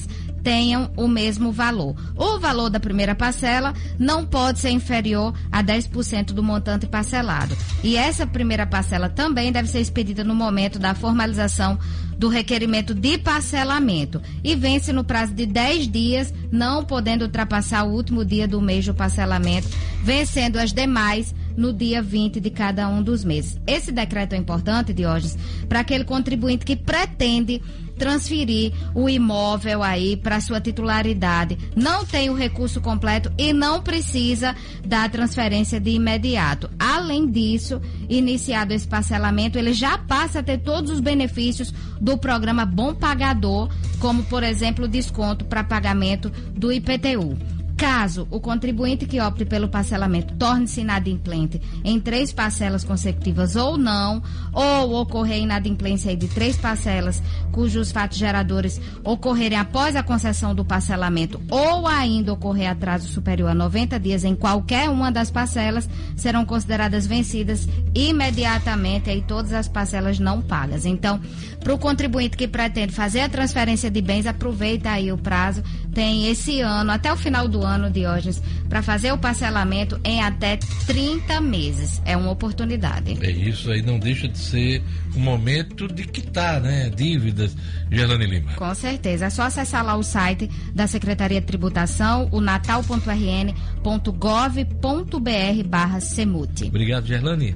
tenham o mesmo valor. O valor da primeira parcela não pode ser inferior a 10% do montante parcelado. E essa primeira parcela também deve ser expedida no momento da formalização do requerimento de parcelamento e vence no prazo de 10 dias, não podendo ultrapassar o último dia do mês do parcelamento, vencendo as demais no dia 20 de cada um dos meses. Esse decreto é importante, Diógenes, para aquele contribuinte que pretende transferir o imóvel aí para sua titularidade, não tem o recurso completo e não precisa da transferência de imediato. Além disso, iniciado esse parcelamento, ele já passa a ter todos os benefícios do programa Bom Pagador, como por exemplo, o desconto para pagamento do IPTU. Caso o contribuinte que opte pelo parcelamento torne-se inadimplente em três parcelas consecutivas ou não, ou ocorrer inadimplência de três parcelas cujos fatos geradores ocorrerem após a concessão do parcelamento ou ainda ocorrer atraso superior a 90 dias em qualquer uma das parcelas, serão consideradas vencidas imediatamente aí todas as parcelas não pagas. Então, para o contribuinte que pretende fazer a transferência de bens, aproveita aí o prazo, tem esse ano, até o final do ano, Diógenes, para fazer o parcelamento em até 30 meses. É uma oportunidade. É isso aí, não deixa de ser um momento de quitar, né? Dívidas, Gerlane Lima. Com certeza. É só acessar lá o site da Secretaria de Tributação, o natal.rn.gov.br barra Semute. Obrigado, Gerlane.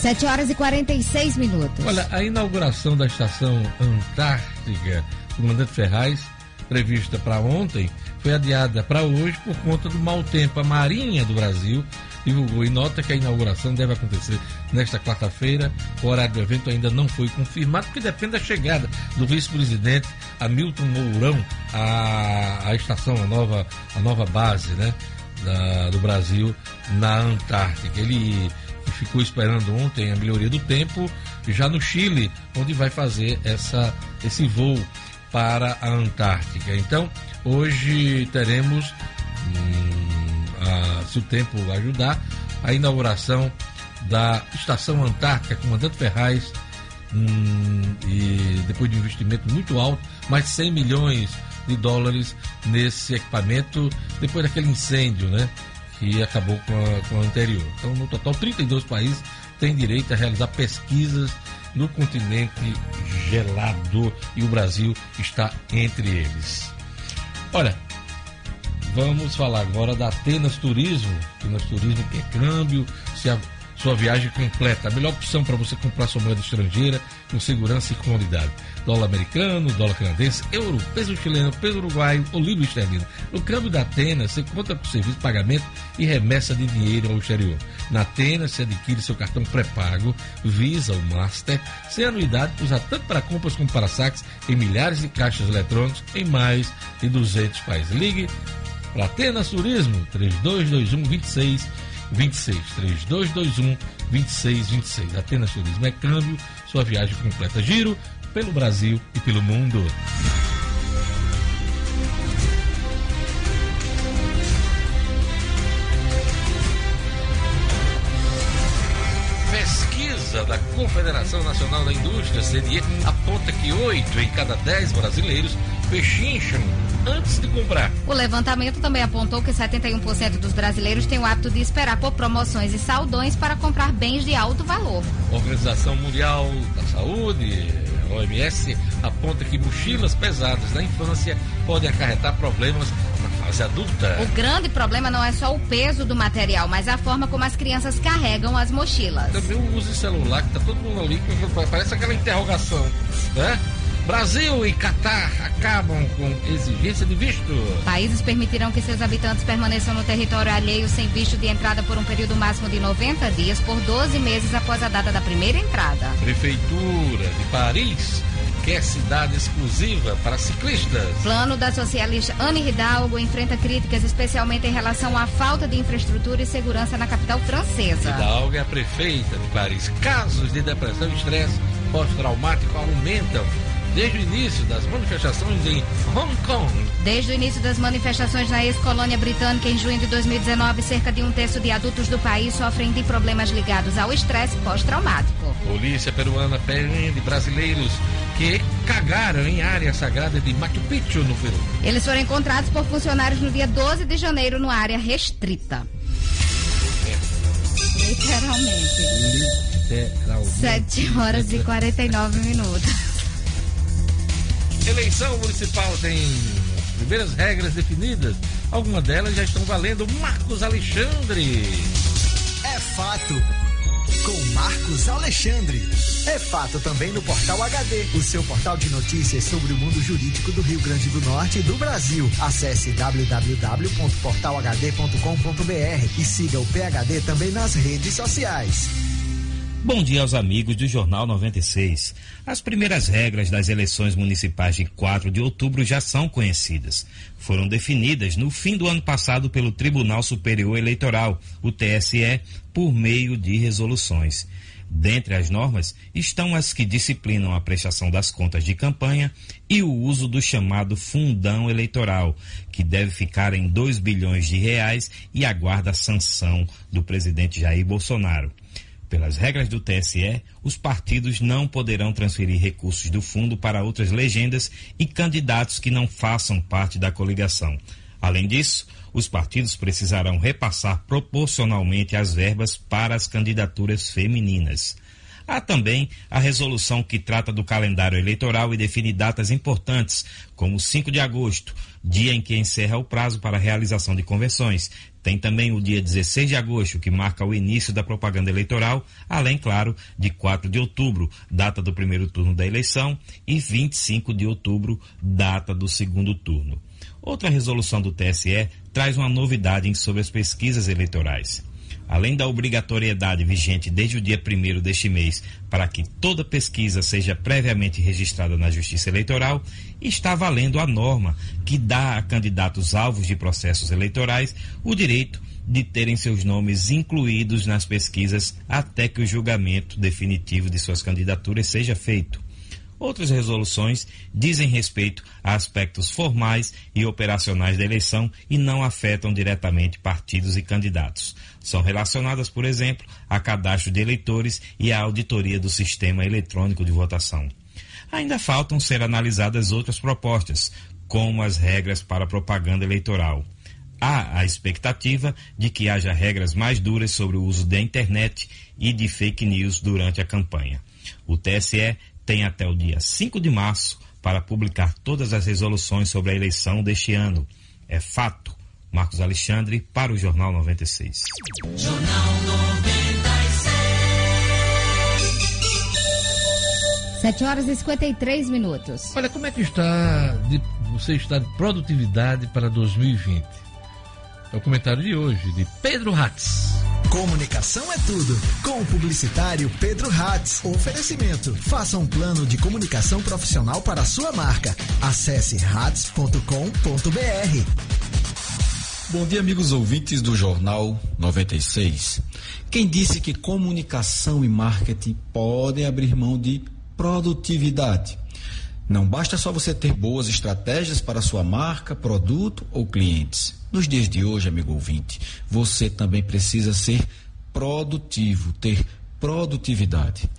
Sete horas e 46 minutos. Olha, a inauguração da estação Antártica Comandante Ferraz, prevista para ontem, foi adiada para hoje por conta do mau tempo. A Marinha do Brasil divulgou em nota que a inauguração deve acontecer nesta quarta-feira. O horário do evento ainda não foi confirmado, porque depende da chegada do vice-presidente Hamilton Mourão à, à estação, a nova, a nova base né, da- do Brasil na Antártica. Ele ficou esperando ontem a melhoria do tempo já no Chile, onde vai fazer essa, esse voo para a Antártica. Então, hoje teremos, hum, a- se o tempo ajudar, a inauguração da Estação Antártica Comandante Ferraz, hum, e depois de um investimento muito alto, mais de 100 milhões de dólares nesse equipamento, depois daquele incêndio, né? Que acabou com a, com anterior. Então, no total, 32 países têm direito a realizar pesquisas no continente gelado e o Brasil está entre eles. Olha, vamos falar agora da Atenas Turismo. Atenas Turismo tem câmbio, se a sua viagem completa. A melhor opção para você comprar sua moeda estrangeira com segurança e comodidade. Dólar americano, dólar canadense, euro, peso chileno, peso uruguaio ou livro esterlino. No câmbio da Atenas, você conta com serviço de pagamento e remessa de dinheiro ao exterior. Na Atenas, você adquire seu cartão pré-pago, Visa ou Master, sem anuidade, usa tanto para compras como para saques em milhares de caixas eletrônicos em mais de 200 países. Ligue para Atenas Turismo, 3221 26 26 3221 26 26. Atenas Turismo é câmbio, sua viagem completa. Giro pelo Brasil e pelo mundo. Pesquisa da Confederação Nacional da Indústria, CNE, aponta que 8 em cada 10 brasileiros pechincham antes de comprar. O levantamento também apontou que 71% dos brasileiros têm o hábito de esperar por promoções e saldões para comprar bens de alto valor. A Organização Mundial da Saúde, OMS, aponta que mochilas pesadas na infância podem acarretar problemas na fase adulta. O grande problema não é só o peso do material, mas a forma como as crianças carregam as mochilas. Também o uso de celular, que tá todo mundo ali, parece aquela interrogação, né? Brasil e Catar acabam com exigência de visto. Países permitirão que seus habitantes permaneçam no território alheio sem visto de entrada por um período máximo de 90 dias por 12 meses após a data da primeira entrada. Prefeitura de Paris quer cidade exclusiva para ciclistas. Plano da socialista Anne Hidalgo enfrenta críticas especialmente em relação à falta de infraestrutura e segurança na capital francesa. Hidalgo é a prefeita de Paris. Casos de depressão e estresse pós-traumático aumentam desde o início das manifestações em Hong Kong. Desde o início das manifestações na ex-colônia britânica em junho de 2019, cerca de um terço de adultos do país sofrem de problemas ligados ao estresse pós-traumático. Polícia peruana prende brasileiros que cagaram em área sagrada de Machu Picchu, no Peru. Eles foram encontrados por funcionários no dia 12 de janeiro, no área restrita. É. Literalmente. Literalmente. 7 horas e 49 minutos. Eleição municipal tem primeiras regras definidas. Algumas delas já estão valendo. Marcos Alexandre. É fato. Com Marcos Alexandre. É fato também no Portal HD, o seu portal de notícias sobre o mundo jurídico do Rio Grande do Norte e do Brasil. Acesse www.portalhd.com.br e siga o PHD também nas redes sociais. Bom dia aos amigos do Jornal 96. As primeiras regras das eleições municipais de 4 de outubro já são conhecidas. Foram definidas no fim do ano passado pelo Tribunal Superior Eleitoral, o TSE, por meio de resoluções. Dentre as normas estão as que disciplinam a prestação das contas de campanha e o uso do chamado fundão eleitoral, que deve ficar em 2 bilhões de reais e aguarda a sanção do presidente Jair Bolsonaro. Pelas regras do TSE, os partidos não poderão transferir recursos do fundo para outras legendas e candidatos que não façam parte da coligação. Além disso, os partidos precisarão repassar proporcionalmente as verbas para as candidaturas femininas. Há também a resolução que trata do calendário eleitoral e define datas importantes, como 5 de agosto, dia em que encerra o prazo para a realização de convenções. Tem também o dia 16 de agosto, que marca o início da propaganda eleitoral, além, claro, de 4 de outubro, data do primeiro turno da eleição, e 25 de outubro, data do segundo turno. Outra resolução do TSE traz uma novidade sobre as pesquisas eleitorais além da obrigatoriedade vigente desde o dia 1 deste mês para que toda pesquisa seja previamente registrada na Justiça Eleitoral, está valendo a norma que dá a candidatos alvos de processos eleitorais o direito de terem seus nomes incluídos nas pesquisas até que o julgamento definitivo de suas candidaturas seja feito. Outras resoluções dizem respeito a aspectos formais e operacionais da eleição e não afetam diretamente partidos e candidatos. São relacionadas, por exemplo, a cadastro de eleitores e a auditoria do sistema eletrônico de votação. Ainda faltam ser analisadas outras propostas, como as regras para propaganda eleitoral. Há a expectativa de que haja regras mais duras sobre o uso da internet e de fake news durante a campanha. O TSE tem até o dia 5 de março para publicar todas as resoluções sobre a eleição deste ano. É fato. Marcos Alexandre para o Jornal 96. Jornal 96. 7 horas e 53 minutos. Olha, como é que está de, você está de produtividade para 2020? É o comentário de hoje de Pedro Hatz. Comunicação é tudo. Com o publicitário Pedro Hatz. Oferecimento. Faça um plano de comunicação profissional para a sua marca. Acesse hatz.com.br. Bom dia, amigos ouvintes do Jornal 96. Quem disse que comunicação e marketing podem abrir mão de produtividade? Não basta só você ter boas estratégias para sua marca, produto ou clientes. Nos dias de hoje, amigo ouvinte, você também precisa ser produtivo, ter produtividade.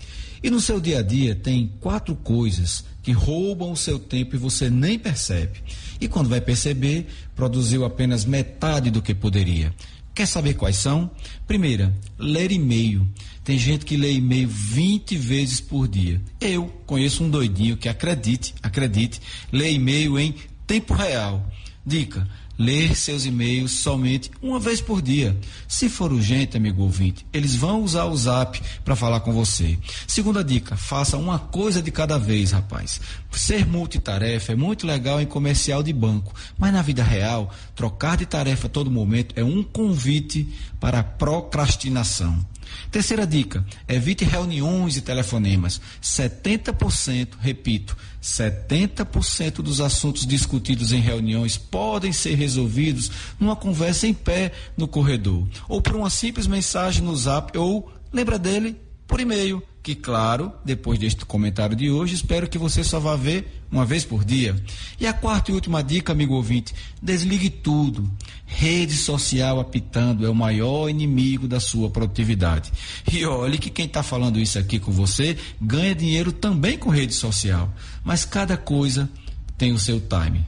E no seu dia a dia tem quatro coisas que roubam o seu tempo e você nem percebe. E quando vai perceber, produziu apenas metade do que poderia. Quer saber quais são? Primeira, ler e-mail. Tem gente que lê e-mail 20 vezes por dia. Eu conheço um doidinho que acredite, acredite, lê e-mail em tempo real. Dica: ler seus e-mails somente uma vez por dia. Se for urgente, amigo ouvinte, eles vão usar o zap para falar com você. Segunda dica: faça uma coisa de cada vez, rapaz. Ser multitarefa é muito legal em comercial de banco, mas na vida real, trocar de tarefa a todo momento é um convite para procrastinação. Terceira dica: evite reuniões e telefonemas. 70%, repito, 70% dos assuntos discutidos em reuniões podem ser resolvidos numa conversa em pé no corredor, ou por uma simples mensagem no zap, ou lembra dele por e-mail que, claro, depois deste comentário de hoje, espero que você só vá ver uma vez por dia. E a quarta e última dica, amigo ouvinte: desligue tudo. Rede social apitando é o maior inimigo da sua produtividade. E olhe que quem está falando isso aqui com você ganha dinheiro também com rede social. Mas cada coisa tem o seu time.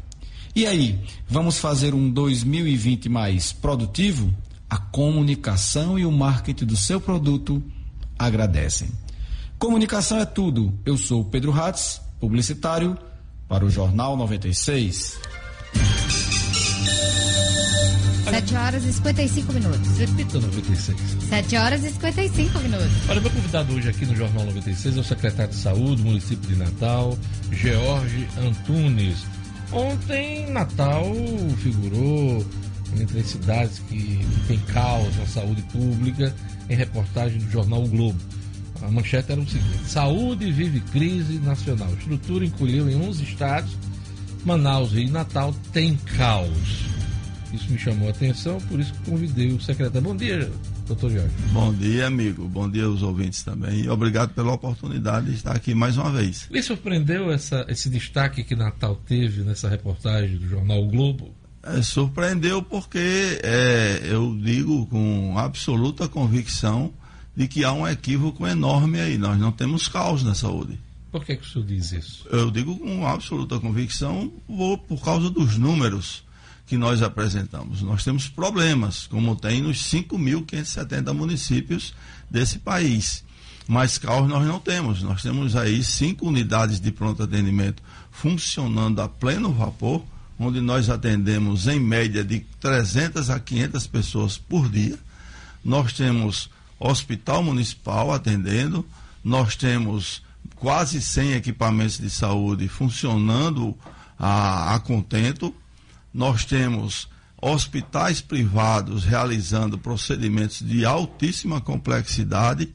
E aí, vamos fazer um 2020 mais produtivo? A comunicação e o marketing do seu produto agradecem. Comunicação é tudo. Eu sou Pedro Hatz, publicitário, para o Jornal 96. 7 horas e 55 minutos. Repita 96. 7 horas e 55 minutos. Olha, meu convidado hoje aqui no Jornal 96 é o secretário de Saúde do município de Natal, George Antunes. Ontem, Natal figurou entre as cidades que tem caos na saúde pública em reportagem do jornal o Globo. A manchete era o seguinte: Saúde vive crise nacional. Estrutura encolheu em 11 estados. Manaus, e Natal tem caos. Isso me chamou a atenção, por isso que convidei o secretário. Bom dia, doutor Jorge. Bom dia, amigo. Bom dia aos ouvintes também. E obrigado pela oportunidade de estar aqui mais uma vez. Lhe surpreendeu essa, esse destaque que Natal teve nessa reportagem do jornal o Globo? É, surpreendeu porque é, eu digo com absoluta convicção de que há um equívoco enorme aí. Nós não temos caos na saúde. Por que, que o senhor diz isso? Eu digo com absoluta convicção vou por causa dos números que nós apresentamos. Nós temos problemas, como tem nos 5.570 municípios desse país. Mas caos nós não temos. Nós temos aí cinco unidades de pronto atendimento funcionando a pleno vapor, onde nós atendemos em média de 300 a 500 pessoas por dia. Nós temos hospital municipal atendendo, nós temos quase 100 equipamentos de saúde funcionando a, a contento, nós temos hospitais privados realizando procedimentos de altíssima complexidade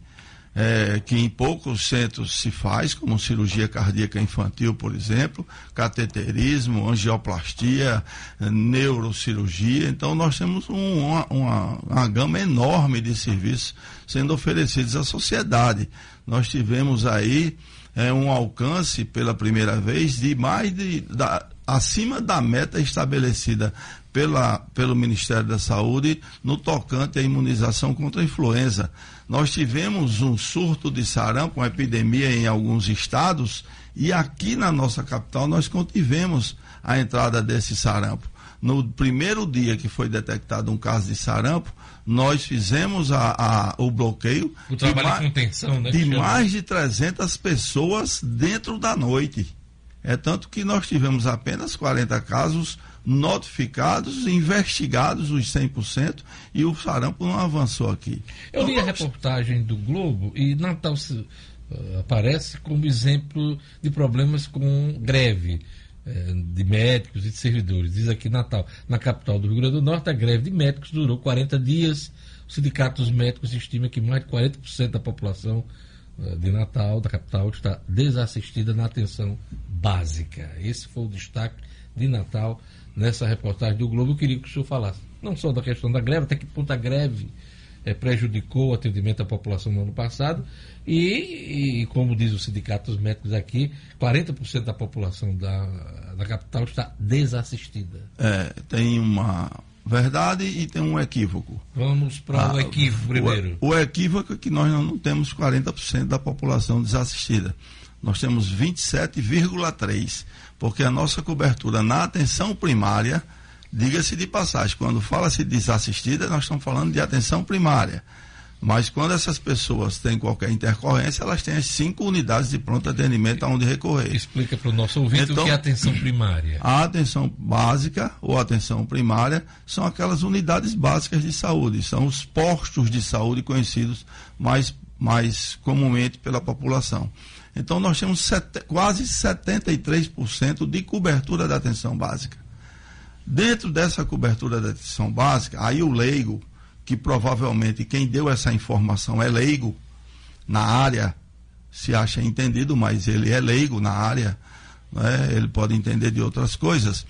é, que em poucos centros se faz, como cirurgia cardíaca infantil, por exemplo, cateterismo, angioplastia, neurocirurgia. Então, nós temos um, uma, uma, gama enorme de serviços sendo oferecidos à sociedade. Nós tivemos aí é, um alcance pela primeira vez de mais de. Da, acima da meta estabelecida pela, pelo Ministério da Saúde no tocante à imunização contra a influenza. Nós tivemos um surto de sarampo, uma epidemia em alguns estados, e aqui na nossa capital nós contivemos a entrada desse sarampo. No primeiro dia que foi detectado um caso de sarampo, nós fizemos a, a o bloqueio o de, de, contenção, né, de mais de 300 pessoas dentro da noite. É tanto que nós tivemos apenas 40 casos notificados, investigados os 100% e o sarampo não avançou aqui. Eu li a reportagem do Globo e Natal se, uh, aparece como exemplo de problemas com greve uh, de médicos e de servidores. Diz aqui Natal, na capital do Rio Grande do Norte, a greve de médicos durou 40 dias. O Sindicato dos Médicos estima que mais de 40% da população uh, de Natal, da capital, está desassistida na atenção básica. Esse foi o destaque de Natal nessa reportagem do Globo. Eu queria que o senhor falasse não só da questão da greve, até que ponto a greve é, prejudicou o atendimento à população no ano passado e, e, como diz o Sindicato dos Médicos aqui, 40% da população da, da capital está desassistida. É, tem uma verdade e tem um equívoco. Vamos para o Ah, equívoco primeiro. O, o equívoco é que nós não temos 40% da população desassistida. Nós temos 27,3%, porque a nossa cobertura na atenção primária, diga-se de passagem, quando fala-se desassistida, nós estamos falando de atenção primária. Mas quando essas pessoas têm qualquer intercorrência, elas têm as cinco unidades de pronto atendimento aonde recorrer. Explica para o nosso ouvinte Então- o que é atenção primária. A atenção básica ou atenção primária são aquelas unidades básicas de saúde, são os postos de saúde conhecidos mais, mais comumente pela população. Então, nós temos sete- quase 73% de cobertura da atenção básica. Dentro dessa cobertura da atenção básica, aí o leigo, que provavelmente quem deu essa informação é leigo na área, se acha entendido, mas ele é leigo na área, né? ele pode entender de outras coisas.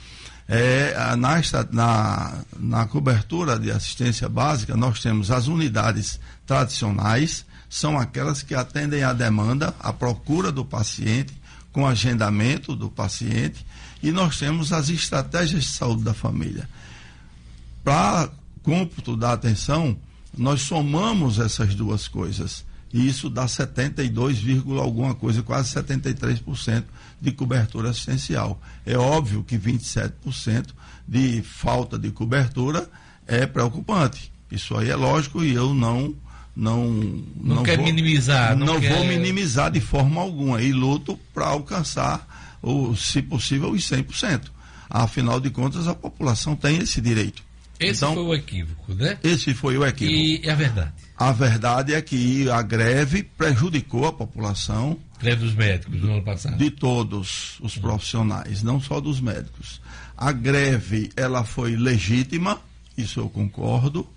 É, na, na, na cobertura de assistência básica, nós temos as unidades tradicionais, são aquelas que atendem à demanda, à procura do paciente, com agendamento do paciente, e nós temos as estratégias de saúde da família. Para cômputo da atenção, nós somamos essas duas coisas. E isso dá 72, vírgula alguma coisa, quase 73% de cobertura assistencial. É óbvio que 27% de falta de cobertura é preocupante. Isso aí é lógico e eu não não Não quer minimizar, não não, quer- vou minimizar de forma alguma e luto para alcançar o se possível os 100%. Afinal de contas, a população tem esse direito. Esse então, foi o equívoco, né? esse foi o equívoco. E é a verdade. A verdade é que a greve prejudicou a população Greve dos médicos no ano passado. de todos os profissionais, não só dos médicos. A greve, ela foi legítima, isso eu concordo.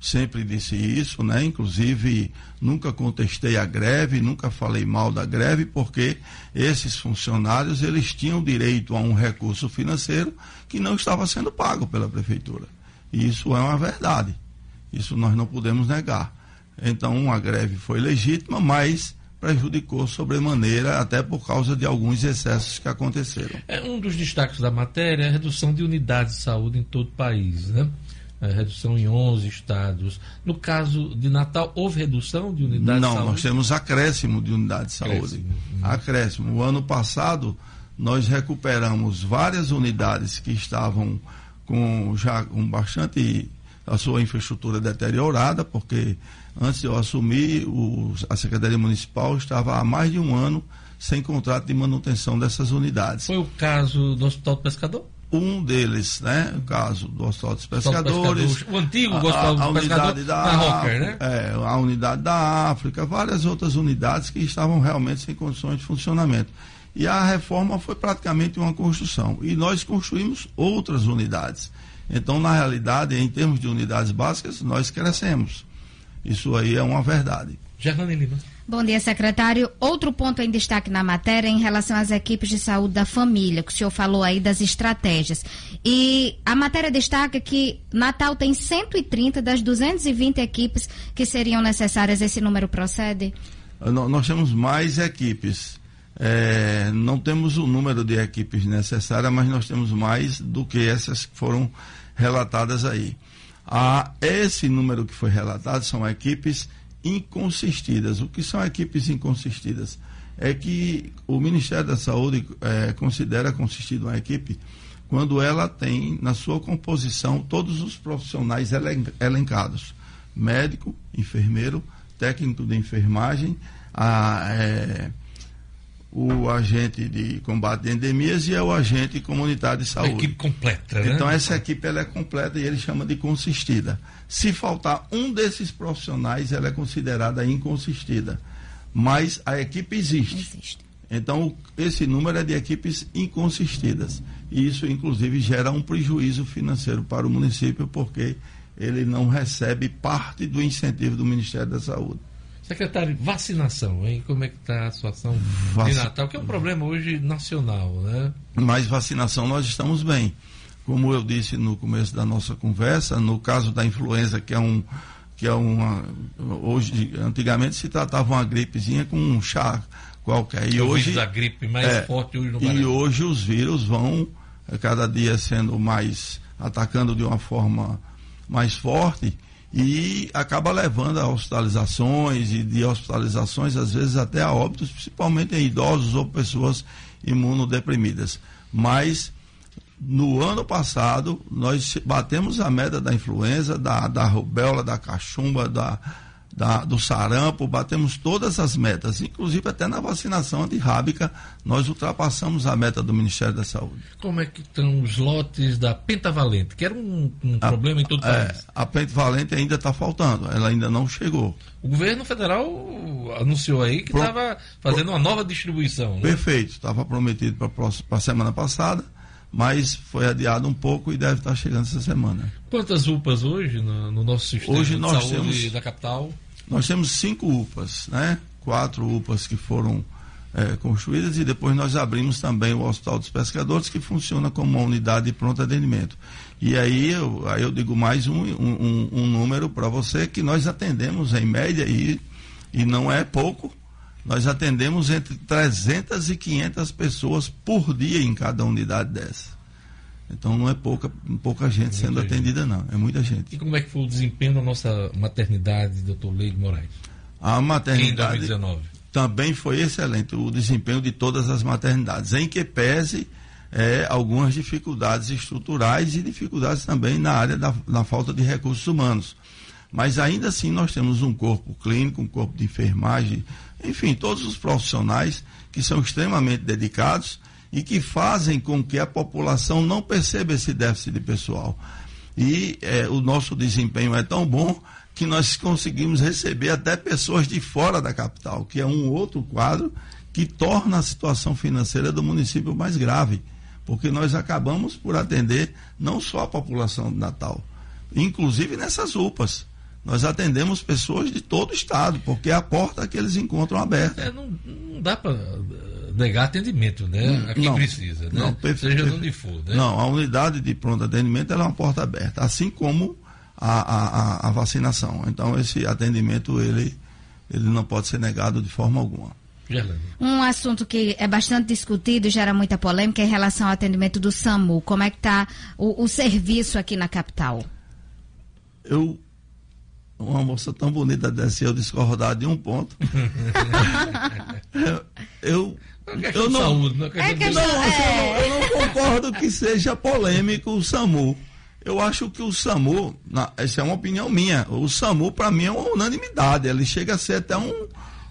Sempre disse isso, né? Inclusive, nunca contestei a greve, nunca falei mal da greve, porque esses funcionários, eles tinham direito a um recurso financeiro que não estava sendo pago pela prefeitura. E isso é uma verdade. Isso nós não podemos negar. Então, a greve foi legítima, mas prejudicou sobremaneira, até por causa de alguns excessos que aconteceram. É um dos destaques da matéria é a redução de unidades de saúde em todo o país, né? A redução em 11 estados. No caso de Natal, houve redução de unidades Não, de saúde? nós temos acréscimo de unidade de saúde. Acréscimo. Acréscimo. O ano passado, nós recuperamos várias unidades que estavam com já com bastante a sua infraestrutura deteriorada, porque antes de eu assumir, o- a Secretaria Municipal estava há mais de um ano sem contrato de manutenção dessas unidades. Foi o caso do Hospital do Pescador? Um deles, né, o caso do Hospital dos Pescadores, o antigo Hospital dos Pescadores, da na Rocker, né? é, a unidade da África, várias outras unidades que estavam realmente sem condições de funcionamento. E a reforma foi praticamente uma construção. E nós construímos outras unidades. Então, na realidade, em termos de unidades básicas, nós crescemos. Isso aí é uma verdade. Gerlane Lima. Bom dia, secretário. Outro ponto em destaque na matéria é em relação às equipes de saúde da família, que o senhor falou aí das estratégias. E a matéria destaca que Natal tem 130 das 220 equipes que seriam necessárias. Esse número procede? No- Nós temos mais equipes. É, não temos o número de equipes necessárias, mas nós temos mais do que essas que foram relatadas aí. Ah, esse número que foi relatado são equipes inconsistidas. O que são equipes inconsistidas? É que o Ministério da Saúde é, considera consistida uma equipe quando ela tem na sua composição todos os profissionais elen- elencados: médico, enfermeiro, técnico de enfermagem, a, é, o agente de combate de endemias e é o agente comunitário de A saúde. equipe completa, né? Então essa equipe ela é completa e ele chama de consistida. Se faltar um desses profissionais, ela é considerada inconsistida. Mas a equipe existe. Existe. Então esse número é de equipes inconsistidas. E isso inclusive gera um prejuízo financeiro para o município porque ele não recebe parte do incentivo do Ministério da Saúde. Secretário, vacinação, hein? Como é que está a situação Vaci- de Natal? Que é um problema hoje nacional, né? Mas vacinação nós estamos bem. Como eu disse no começo da nossa conversa, no caso da influenza, que é um que é uma hoje antigamente se tratava uma gripezinha com um chá qualquer e é o hoje da gripe mais é, forte hoje no e Brasil. hoje os vírus vão eh, cada dia sendo mais atacando de uma forma mais forte e acaba levando a hospitalizações e de hospitalizações, às vezes até a óbitos, principalmente em idosos ou pessoas imunodeprimidas. Mas no ano passado, nós batemos a meta da influenza, da, da rubéola, da cachumba, da, da, do sarampo, batemos todas as metas, inclusive até na vacinação antirrábica, nós ultrapassamos a meta do Ministério da Saúde. Como é que estão os lotes da pentavalente, que era um, um a, problema em todo o é, país? A pentavalente ainda está faltando, ela ainda não chegou. O governo federal anunciou aí que estava fazendo uma nova distribuição. Né? Perfeito, estava prometido para a semana passada mas foi adiado um pouco e deve estar chegando essa semana. Quantas UPAs hoje no, no nosso sistema hoje nós de saúde temos, da capital? Nós temos cinco UPAs, né? Quatro UPAs que foram é, construídas e depois nós abrimos também o Hospital dos Pescadores, que funciona como uma unidade de pronto atendimento. E aí eu, aí eu digo mais um, um, um número para você que nós atendemos em média e, e não é pouco, nós atendemos entre 300 e 500 pessoas por dia em cada unidade dessa. Então não é pouca, pouca gente é sendo atendida, não. É muita gente. E como é que foi o desempenho da nossa maternidade, doutor Leide Moraes? A maternidade também foi excelente, o desempenho de todas as maternidades, em que pese é, algumas dificuldades estruturais e dificuldades também na área da, da falta de recursos humanos. Mas ainda assim nós temos um corpo clínico, um corpo de enfermagem, enfim, todos os profissionais que são extremamente dedicados e que fazem com que a população não perceba esse déficit de pessoal. E é, o nosso desempenho é tão bom que nós conseguimos receber até pessoas de fora da capital, que é um outro quadro que torna a situação financeira do município mais grave, porque nós acabamos por atender não só a população de Natal, inclusive nessas UPAs nós atendemos pessoas de todo o estado, porque é a porta que eles encontram aberta. É, não, não, dá para negar atendimento, né? A quem não, precisa, né? Não, perfeito, Seja onde for, né? Não, a unidade de pronto atendimento é uma porta aberta, assim como a, a, a, vacinação. Então, esse atendimento, ele, ele não pode ser negado de forma alguma. Um assunto que é bastante discutido e gera muita polêmica é em relação ao atendimento do SAMU. Como é que está o, o serviço aqui na capital? Eu uma moça tão bonita dessa eu discordar de um ponto. eu, eu, não, saúde, não, é não, não, é. eu, não, eu não concordo que seja polêmico o SAMU. Eu acho que o SAMU, na, essa é uma opinião minha, o SAMU para mim é uma unanimidade, ele chega a ser até um,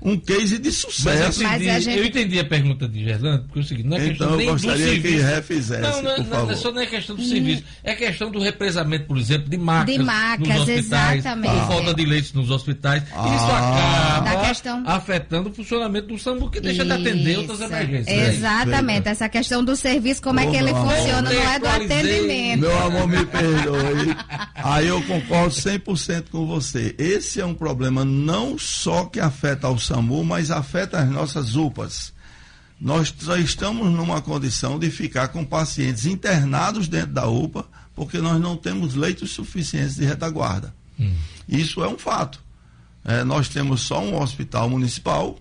um case de sucesso. Mas eu, entendi, gente... eu entendi a pergunta de Gerlando, porque é o seguinte, não é questão então, nem eu gostaria do serviço. que refizesse, não, não, por não, não, só não é questão do serviço, é questão do represamento, por exemplo, de macas, de macas nos hospitais, exatamente. por falta de leitos nos hospitais. Ah. Isso acaba questão... afetando o funcionamento do SAMU, que deixa Isso. de atender outras emergências. Né? Exatamente, essa questão do serviço, como é que ele funciona, não é do atendimento. Meu amor, me perdoe. Aí eu concordo 100% com você. Esse é um problema não só que afeta ao SAMU, mas afeta afeta as nossas UPAs. Nós só estamos numa condição de ficar com pacientes internados dentro da UPA, porque nós não temos leitos suficientes de retaguarda. Hum. Isso é um fato. É, nós temos só um hospital municipal,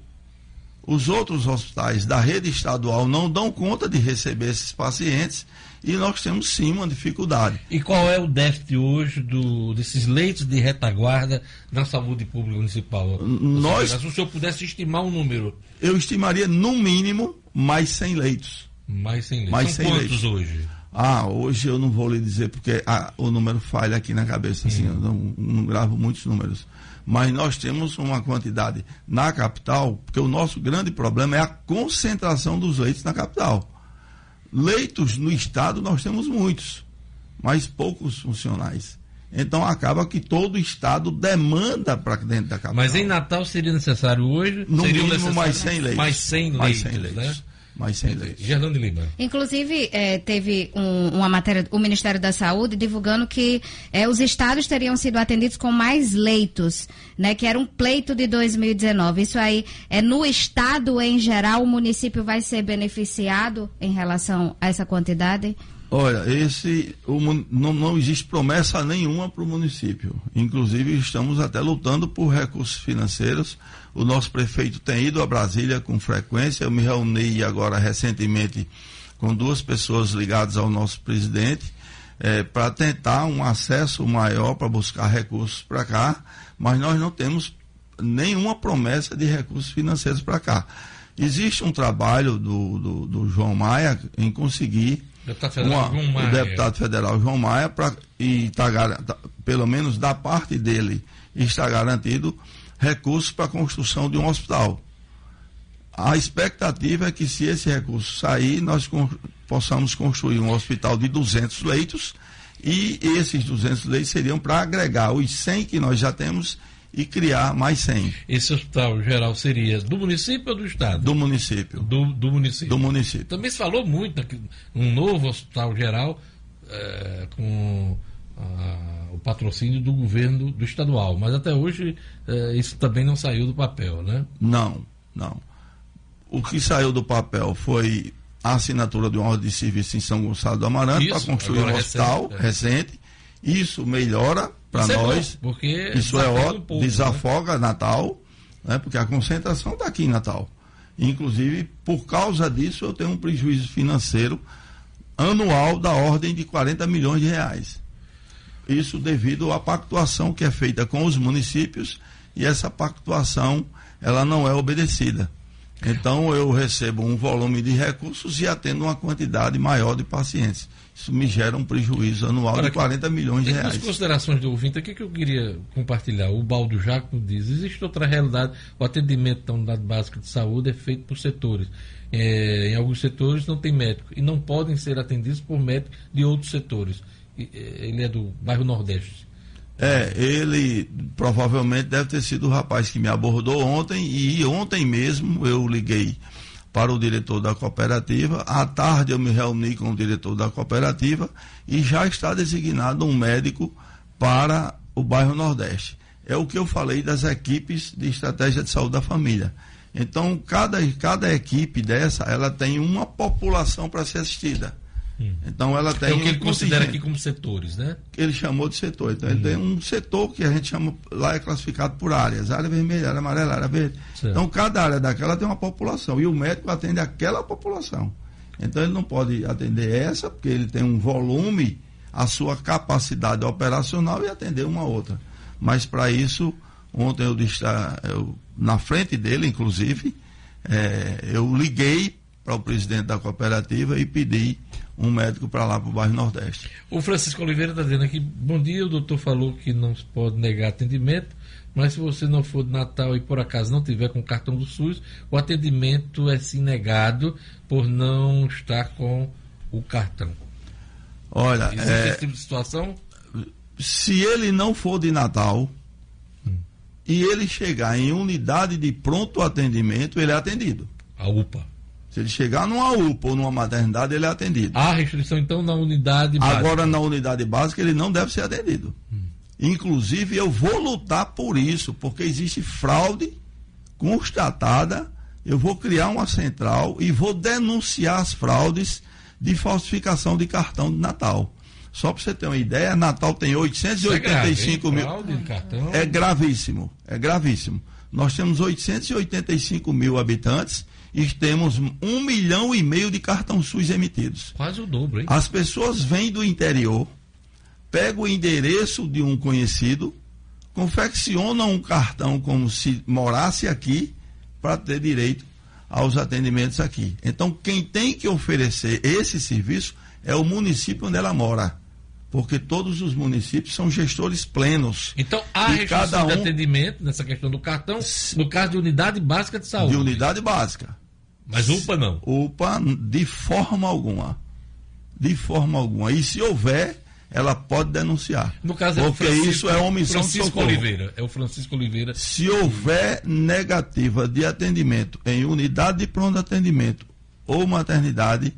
os outros hospitais da rede estadual não dão conta de receber esses pacientes e nós temos sim uma dificuldade. E qual é o déficit hoje do, desses leitos de retaguarda na saúde pública municipal? Nós, se o senhor pudesse estimar um número. Eu estimaria no mínimo mais 100 leitos. Mais 100 leitos. Mais São 100 quantos leitos. hoje? Ah, hoje eu não vou lhe dizer porque ah, o número falha aqui na cabeça, assim, eu não, não gravo muitos números mas nós temos uma quantidade na capital, porque o nosso grande problema é a concentração dos leitos na capital. Leitos no estado nós temos muitos, mas poucos funcionais. Então acaba que todo o estado demanda para dentro da capital. Mas em Natal seria necessário hoje? No mínimo necessário mais 100 leitos. Mais 100 leitos, mais 100 leitos. Né? Mais 100 leitos. Gerlando Lima. Inclusive, é, teve um, uma matéria, o Ministério da Saúde divulgando que é, os estados teriam sido atendidos com mais leitos, né? Que era um pleito de 2019. Isso aí, é no estado em geral, o município vai ser beneficiado em relação a essa quantidade? Olha, esse o, não, não existe promessa nenhuma para o município. Inclusive, estamos até lutando por recursos financeiros o nosso prefeito tem ido a Brasília com frequência. Eu me reuni agora recentemente com duas pessoas ligadas ao nosso presidente, é, para tentar um acesso maior para buscar recursos para cá, mas nós não temos nenhuma promessa de recursos financeiros para cá. Existe um trabalho do, do, do João Maia em conseguir Deputado uma, Maia. o deputado federal João Maia pra, e tá, tá- pelo menos da parte dele está garantido recursos para a construção de um hospital. A expectativa é que se esse recurso sair, nós con- possamos construir um hospital de 200 leitos e esses 200 leitos seriam para agregar os 100 que nós já temos e criar mais 100 Esse hospital geral seria do município ou do estado? do município. Do, do município. Do município. Também se falou muito um novo hospital geral eh, com o patrocínio do governo do estadual, mas até hoje eh, isso também não saiu do papel, né? Não, não. O que saiu do papel foi a assinatura de uma ordem de serviço em São Gonçalo do Amarante para construir um hospital recente, é. recente. Isso melhora para Isso é bom, nós. porque isso é desafoga ótimo, pouco, né? desafoga Natal, né? porque a concentração está aqui em Natal. Inclusive, por causa disso, eu tenho um prejuízo financeiro anual da ordem de 40 milhões de reais. Isso devido à pactuação que é feita com os municípios e essa pactuação ela não é obedecida. Então eu recebo um volume de recursos e atendo uma quantidade maior de pacientes. Isso me gera um prejuízo anual Olha de aqui, 40 milhões de Entre as reais. considerações do ouvinte, aqui que eu queria compartilhar. O Baldo Jaco diz: existe outra realidade. O atendimento da unidade básica de saúde é feito por setores. É, em alguns setores não tem médico e não podem ser atendidos por médicos de outros setores. Ele é do bairro Nordeste. É, ele provavelmente deve ter sido o rapaz que me abordou ontem e ontem mesmo eu liguei para o diretor da cooperativa. À tarde eu me reuni com o diretor da cooperativa e já está designado um médico para o bairro Nordeste. É o que eu falei das equipes de estratégia de saúde da família. Então, cada, cada equipe dessa, ela tem uma população para ser assistida. Então, ela tem é o que um ele considera aqui como setores, né? ele chamou de setor. Então, ele tem um setor que a gente chama, lá é classificado por áreas, área vermelha, área amarela, área verde. Certo. Então, cada área daquela tem uma população, e o médico atende aquela população. Então, ele não pode atender essa, porque ele tem um volume, a sua capacidade operacional e atender uma outra. Mas, para isso, ontem eu, disse, ah, eu, na frente dele, inclusive, eh, eu liguei para o presidente da cooperativa e pedi um médico para lá, para o bairro Nordeste. O Francisco Oliveira está dizendo aqui: bom dia, o doutor falou que não se pode negar atendimento, mas se você não for de Natal e por acaso não tiver com o cartão do SUS, o atendimento é sim negado por não estar com o cartão. Olha, Existe é, esse tipo de situação? se ele não for de Natal e ele chegar em unidade de pronto atendimento, ele é atendido. A UPA. Se ele chegar numa UPA ou numa maternidade, ele é atendido. Há restrição, então, na unidade básica. Agora, na unidade básica, ele não deve ser atendido. Inclusive, eu vou lutar por isso, porque existe fraude constatada. Eu vou criar uma central e vou denunciar as fraudes de falsificação de cartão de Natal. Só para você ter uma ideia, Natal tem Isso é grave, 885 hein? mil. Fraude de cartão. É gravíssimo, é gravíssimo. Nós temos 885 mil habitantes e temos um milhão e meio de cartão SUS emitidos. Quase o dobro, hein? As pessoas vêm do interior, pegam o endereço de um conhecido, confeccionam um cartão como se morasse aqui para ter direito aos atendimentos aqui. Então, quem tem que oferecer esse serviço é o município onde ela mora. Porque todos os municípios são gestores plenos. Então, há restrição cada de um- atendimento nessa questão do cartão, no caso de unidade básica de saúde. De unidade básica. Mas UPA não. UPA de forma alguma. De forma alguma. E se houver, ela pode denunciar. No caso é o Porque Francisco- isso é omissão de Francisco socorro. Oliveira. É o Francisco Oliveira. Se houver negativa de atendimento em unidade de pronto atendimento ou maternidade,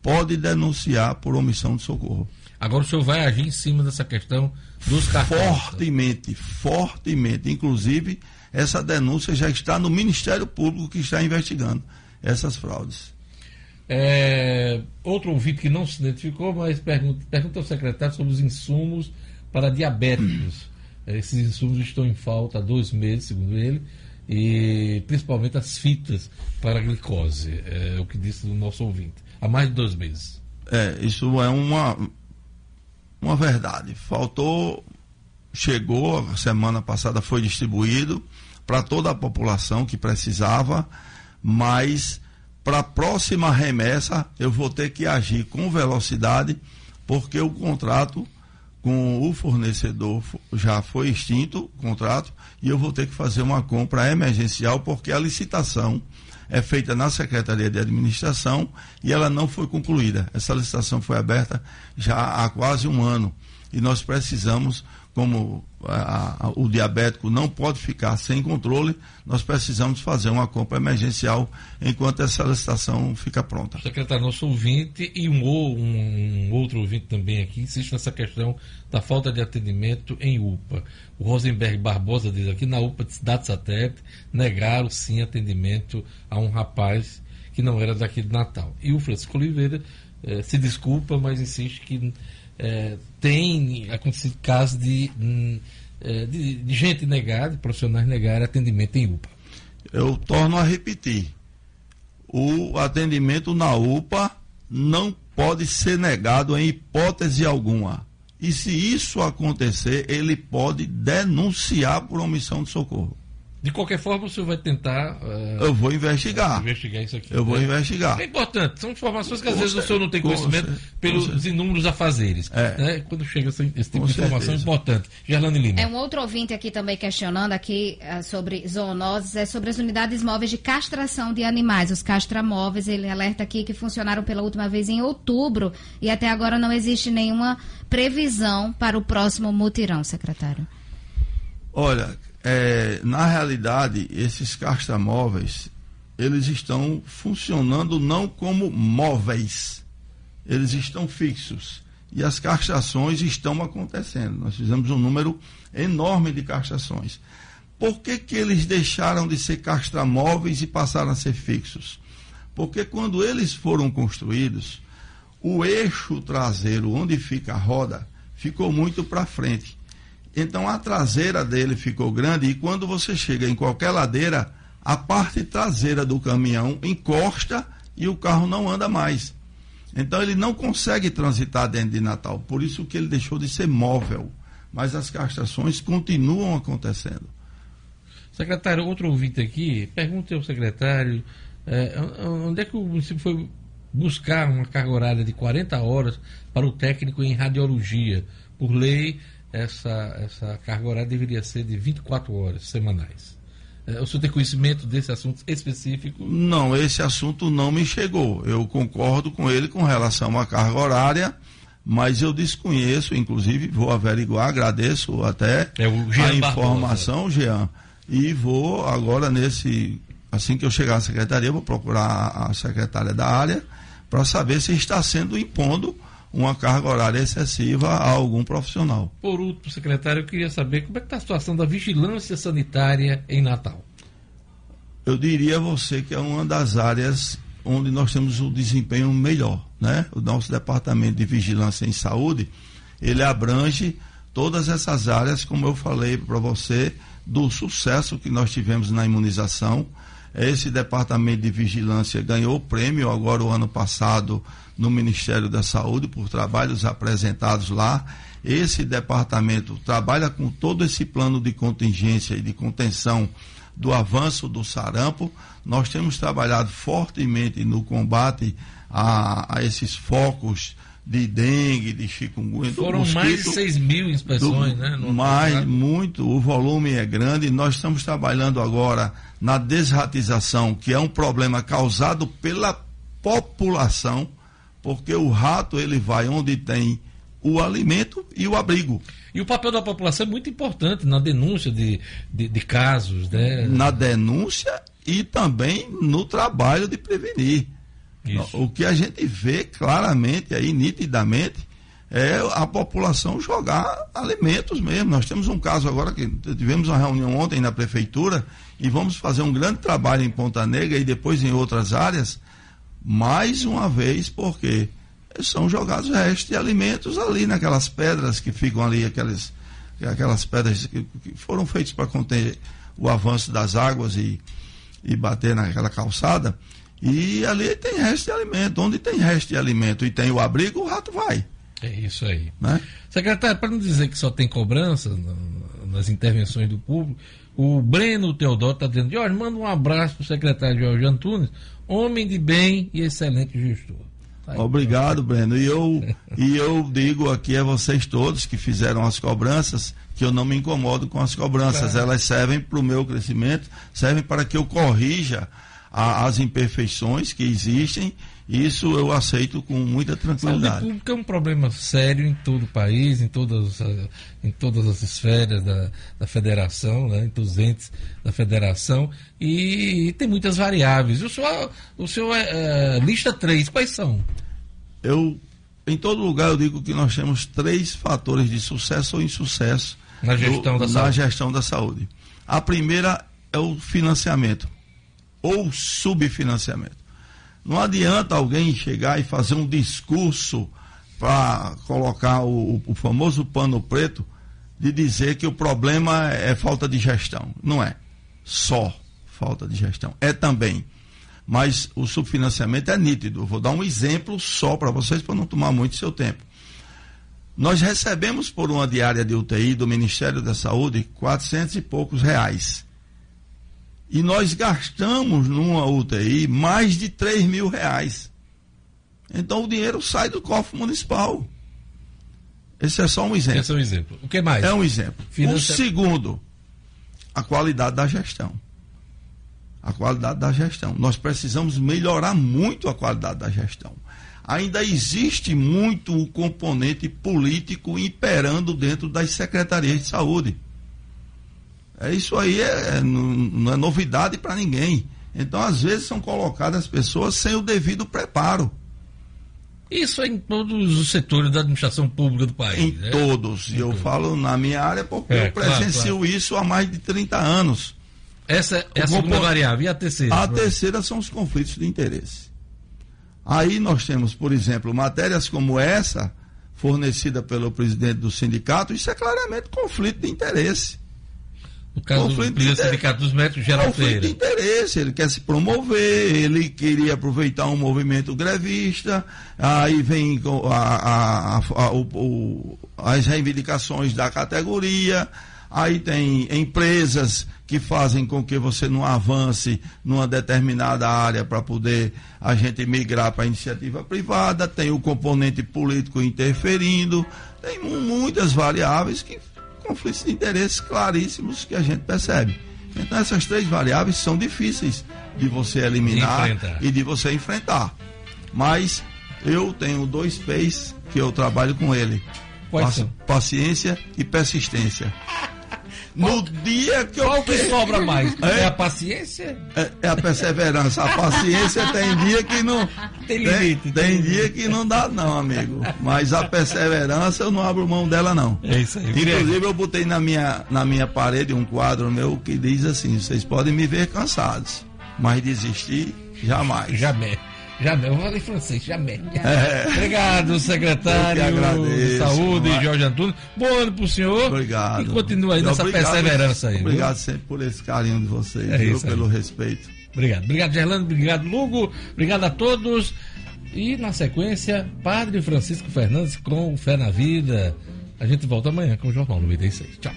pode denunciar por omissão de socorro. Agora o senhor vai agir em cima dessa questão dos cartões. Fortemente, fortemente. Inclusive, essa denúncia já está no Ministério Público que está investigando essas fraudes. É, outro ouvinte que não se identificou, mas pergunta, pergunta ao secretário sobre os insumos para diabéticos. Esses insumos estão em falta há dois meses, segundo ele, e principalmente as fitas para glicose, é o que disse o nosso ouvinte. Há mais de dois meses. É, isso é uma. uma verdade. Faltou, chegou, semana passada foi distribuído para toda a população que precisava, mas para a próxima remessa eu vou ter que agir com velocidade, porque o contrato com o fornecedor já foi extinto o contrato e eu vou ter que fazer uma compra emergencial porque a licitação é feita na Secretaria de Administração e ela não foi concluída. Essa licitação foi aberta já há quase um ano e nós precisamos como a, a, o diabético não pode ficar sem controle, nós precisamos fazer uma compra emergencial enquanto essa licitação fica pronta. Secretário, nosso ouvinte e um, um, um, outro ouvinte também aqui insiste nessa questão da falta de atendimento em UPA. O Rosenberg Barbosa diz aqui, na UPA de Cidade Satélite, negaram sim atendimento a um rapaz que não era daqui de Natal. E o Francisco Oliveira eh, se desculpa, mas insiste que é, tem acontecido casos de, hum, é, de, de, gente negar, de profissionais negar atendimento em UPA. Eu torno a repetir. O atendimento na UPA não pode ser negado em hipótese alguma. E se isso acontecer, ele pode denunciar por omissão de socorro. De qualquer forma, o senhor vai tentar. Uh, eu vou investigar. investigar isso aqui. Eu né? vou investigar. É importante. São informações que às vezes o senhor não tem conhecimento pelos inúmeros afazeres. É. Né? Quando chega esse, esse tipo com de informação é importante. Gerlane Lima. É um outro ouvinte aqui também questionando aqui uh, sobre zoonoses, é sobre as unidades móveis de castração de animais, os castramóveis. Ele alerta aqui que funcionaram pela última vez em outubro e até agora não existe nenhuma previsão para o próximo mutirão, secretário. Olha, é, na realidade, esses castramóveis, eles estão funcionando não como móveis, eles estão fixos. E as castrações estão acontecendo. Nós fizemos um número enorme de castrações. Por que, que eles deixaram de ser castramóveis e passaram a ser fixos? Porque quando eles foram construídos, o eixo traseiro, onde fica a roda, ficou muito para frente. Então a traseira dele ficou grande e quando você chega em qualquer ladeira, a parte traseira do caminhão encosta e o carro não anda mais. Então ele não consegue transitar dentro de Natal. Por isso que ele deixou de ser móvel. Mas as castrações continuam acontecendo. Secretário, outro ouvinte aqui, pergunta ao secretário é, onde é que o município foi buscar uma carga horária de 40 horas para o técnico em radiologia. Por lei, essa, essa carga horária deveria ser de 24 horas semanais. É, o senhor tem conhecimento desse assunto específico? Não, esse assunto não me chegou. Eu concordo com ele com relação à carga horária, mas eu desconheço, inclusive vou averiguar, agradeço até é a informação, Jean, e vou agora nesse, assim que eu chegar à secretaria, vou procurar a secretária da área para saber se está sendo impondo uma carga horária excessiva a algum profissional. Por último, secretário, eu queria saber como é que está a situação da vigilância sanitária em Natal. Eu diria a você que é uma das áreas onde nós temos um desempenho melhor, né? O nosso departamento de vigilância em saúde, ele abrange todas essas áreas, como eu falei para você, do sucesso que nós tivemos na imunização. Esse departamento de vigilância ganhou o prêmio agora o ano passado no Ministério da Saúde por trabalhos apresentados lá. Esse departamento trabalha com todo esse plano de contingência e de contenção do avanço do sarampo. Nós temos trabalhado fortemente no combate a, a esses focos de dengue, de chikungunya. Foram mosquito, mais de 6 mil inspeções, do, né? mais, muito. O volume é grande. Nós estamos trabalhando agora na desratização, que é um problema causado pela população porque o rato ele vai onde tem o alimento e o abrigo. E o papel da população é muito importante na denúncia de, de, de casos, né? Na denúncia e também no trabalho de prevenir. Isso. O que a gente vê claramente aí, nitidamente, é a população jogar alimentos mesmo. Nós temos um caso agora que tivemos uma reunião ontem na prefeitura e vamos fazer um grande trabalho em Ponta Negra e depois em outras áreas mais uma vez, porque são jogados restos de alimentos ali naquelas pedras que ficam ali, aquelas, aquelas pedras que, que foram feitas para conter o avanço das águas e, e bater naquela calçada. E ali tem resto de alimento. Onde tem resto de alimento e tem o abrigo, o rato vai. É isso aí. Né? Secretário, para não dizer que só tem cobrança nas intervenções do público, o Breno Teodoro está dizendo, Jorge, manda um abraço para o secretário Jorge Antunes, homem de bem e excelente gestor. Tá Obrigado, Breno. E eu, e eu digo aqui a vocês todos que fizeram as cobranças que eu não me incomodo com as cobranças. Claro. Elas servem para o meu crescimento, servem para que eu corrija a, as imperfeições que existem isso eu aceito com muita tranquilidade. Saúde pública é um problema sério em todo o país, em todas, em todas as esferas da, da federação, né, em todos os entes da federação, e, e tem muitas variáveis. O senhor, o senhor é, é, lista três, quais são? Eu, em todo lugar, eu digo que nós temos três fatores de sucesso ou insucesso na gestão, do, da, na saúde. gestão da saúde. A primeira é o financiamento ou subfinanciamento. Não adianta alguém chegar e fazer um discurso para colocar o, o, famoso pano preto de dizer que o problema é falta de gestão. Não é só falta de gestão, é também. Mas o subfinanciamento é nítido. vou dar um exemplo só para vocês para não tomar muito seu tempo. Nós recebemos por uma diária de UTI do Ministério da Saúde 400 e poucos reais. E nós gastamos numa UTI mais de 3 mil reais. Então o dinheiro sai do cofre municipal. Esse é só um exemplo. Esse é um exemplo. O que mais? É um exemplo. O segundo, a qualidade da gestão. A qualidade da gestão. Nós precisamos melhorar muito a qualidade da gestão. Ainda existe muito o componente político imperando dentro das secretarias de saúde. É, isso aí é, é não é novidade para ninguém. Então, às vezes, são colocadas pessoas sem o devido preparo. Isso é em todos os setores da administração pública do país. Em né? todos. E eu todos. falo na minha área porque é, eu presencio claro, claro. isso há mais de 30 anos. Essa é a segunda variável. E a terceira? A terceira são os conflitos de interesse. Aí nós temos, por exemplo, matérias como essa, fornecida pelo presidente do sindicato, isso é claramente conflito de interesse. No caso conflito do Sindicato dos Médicos, Geral conflito de interesse, ele quer se promover, ele queria aproveitar um movimento grevista, aí vem a, a, a, o, as reivindicações da categoria, aí tem empresas que fazem com que você não avance numa determinada área para poder a gente migrar para a iniciativa privada, tem o componente político interferindo, tem muitas variáveis que conflitos de interesses claríssimos que a gente percebe. Então essas três variáveis são difíceis de você eliminar de e de você enfrentar. Mas eu tenho dois P's que eu trabalho com ele. Paci paciência e persistência. No dia que Qual eu. Qual que sobra mais? É, é a paciência? É, é, a perseverança. A paciência tem dia que não. Tem limite. Tem, tem, dia que não dá, não, amigo. Mas a perseverança eu não abro mão dela, não. É isso aí. Inclusive, eu botei na minha, na minha parede um quadro meu que diz assim: vocês podem me ver cansados, mas desistir jamais. Jamais. Jamais, eu falei francês, jamais. É. Obrigado, secretário de Saúde, mas... Jorge Antunes. Bom ano pro senhor. Obrigado. E continua aí nessa obrigado, perseverança aí. Obrigado viu? sempre por esse carinho de vocês, é viu? pelo respeito. Obrigado. Obrigado, Gerlando. Obrigado, Lugo. Obrigado a todos. E na sequência, Padre Francisco Fernandes com Fé na Vida. A gente volta amanhã com o Jornal 96. Tchau.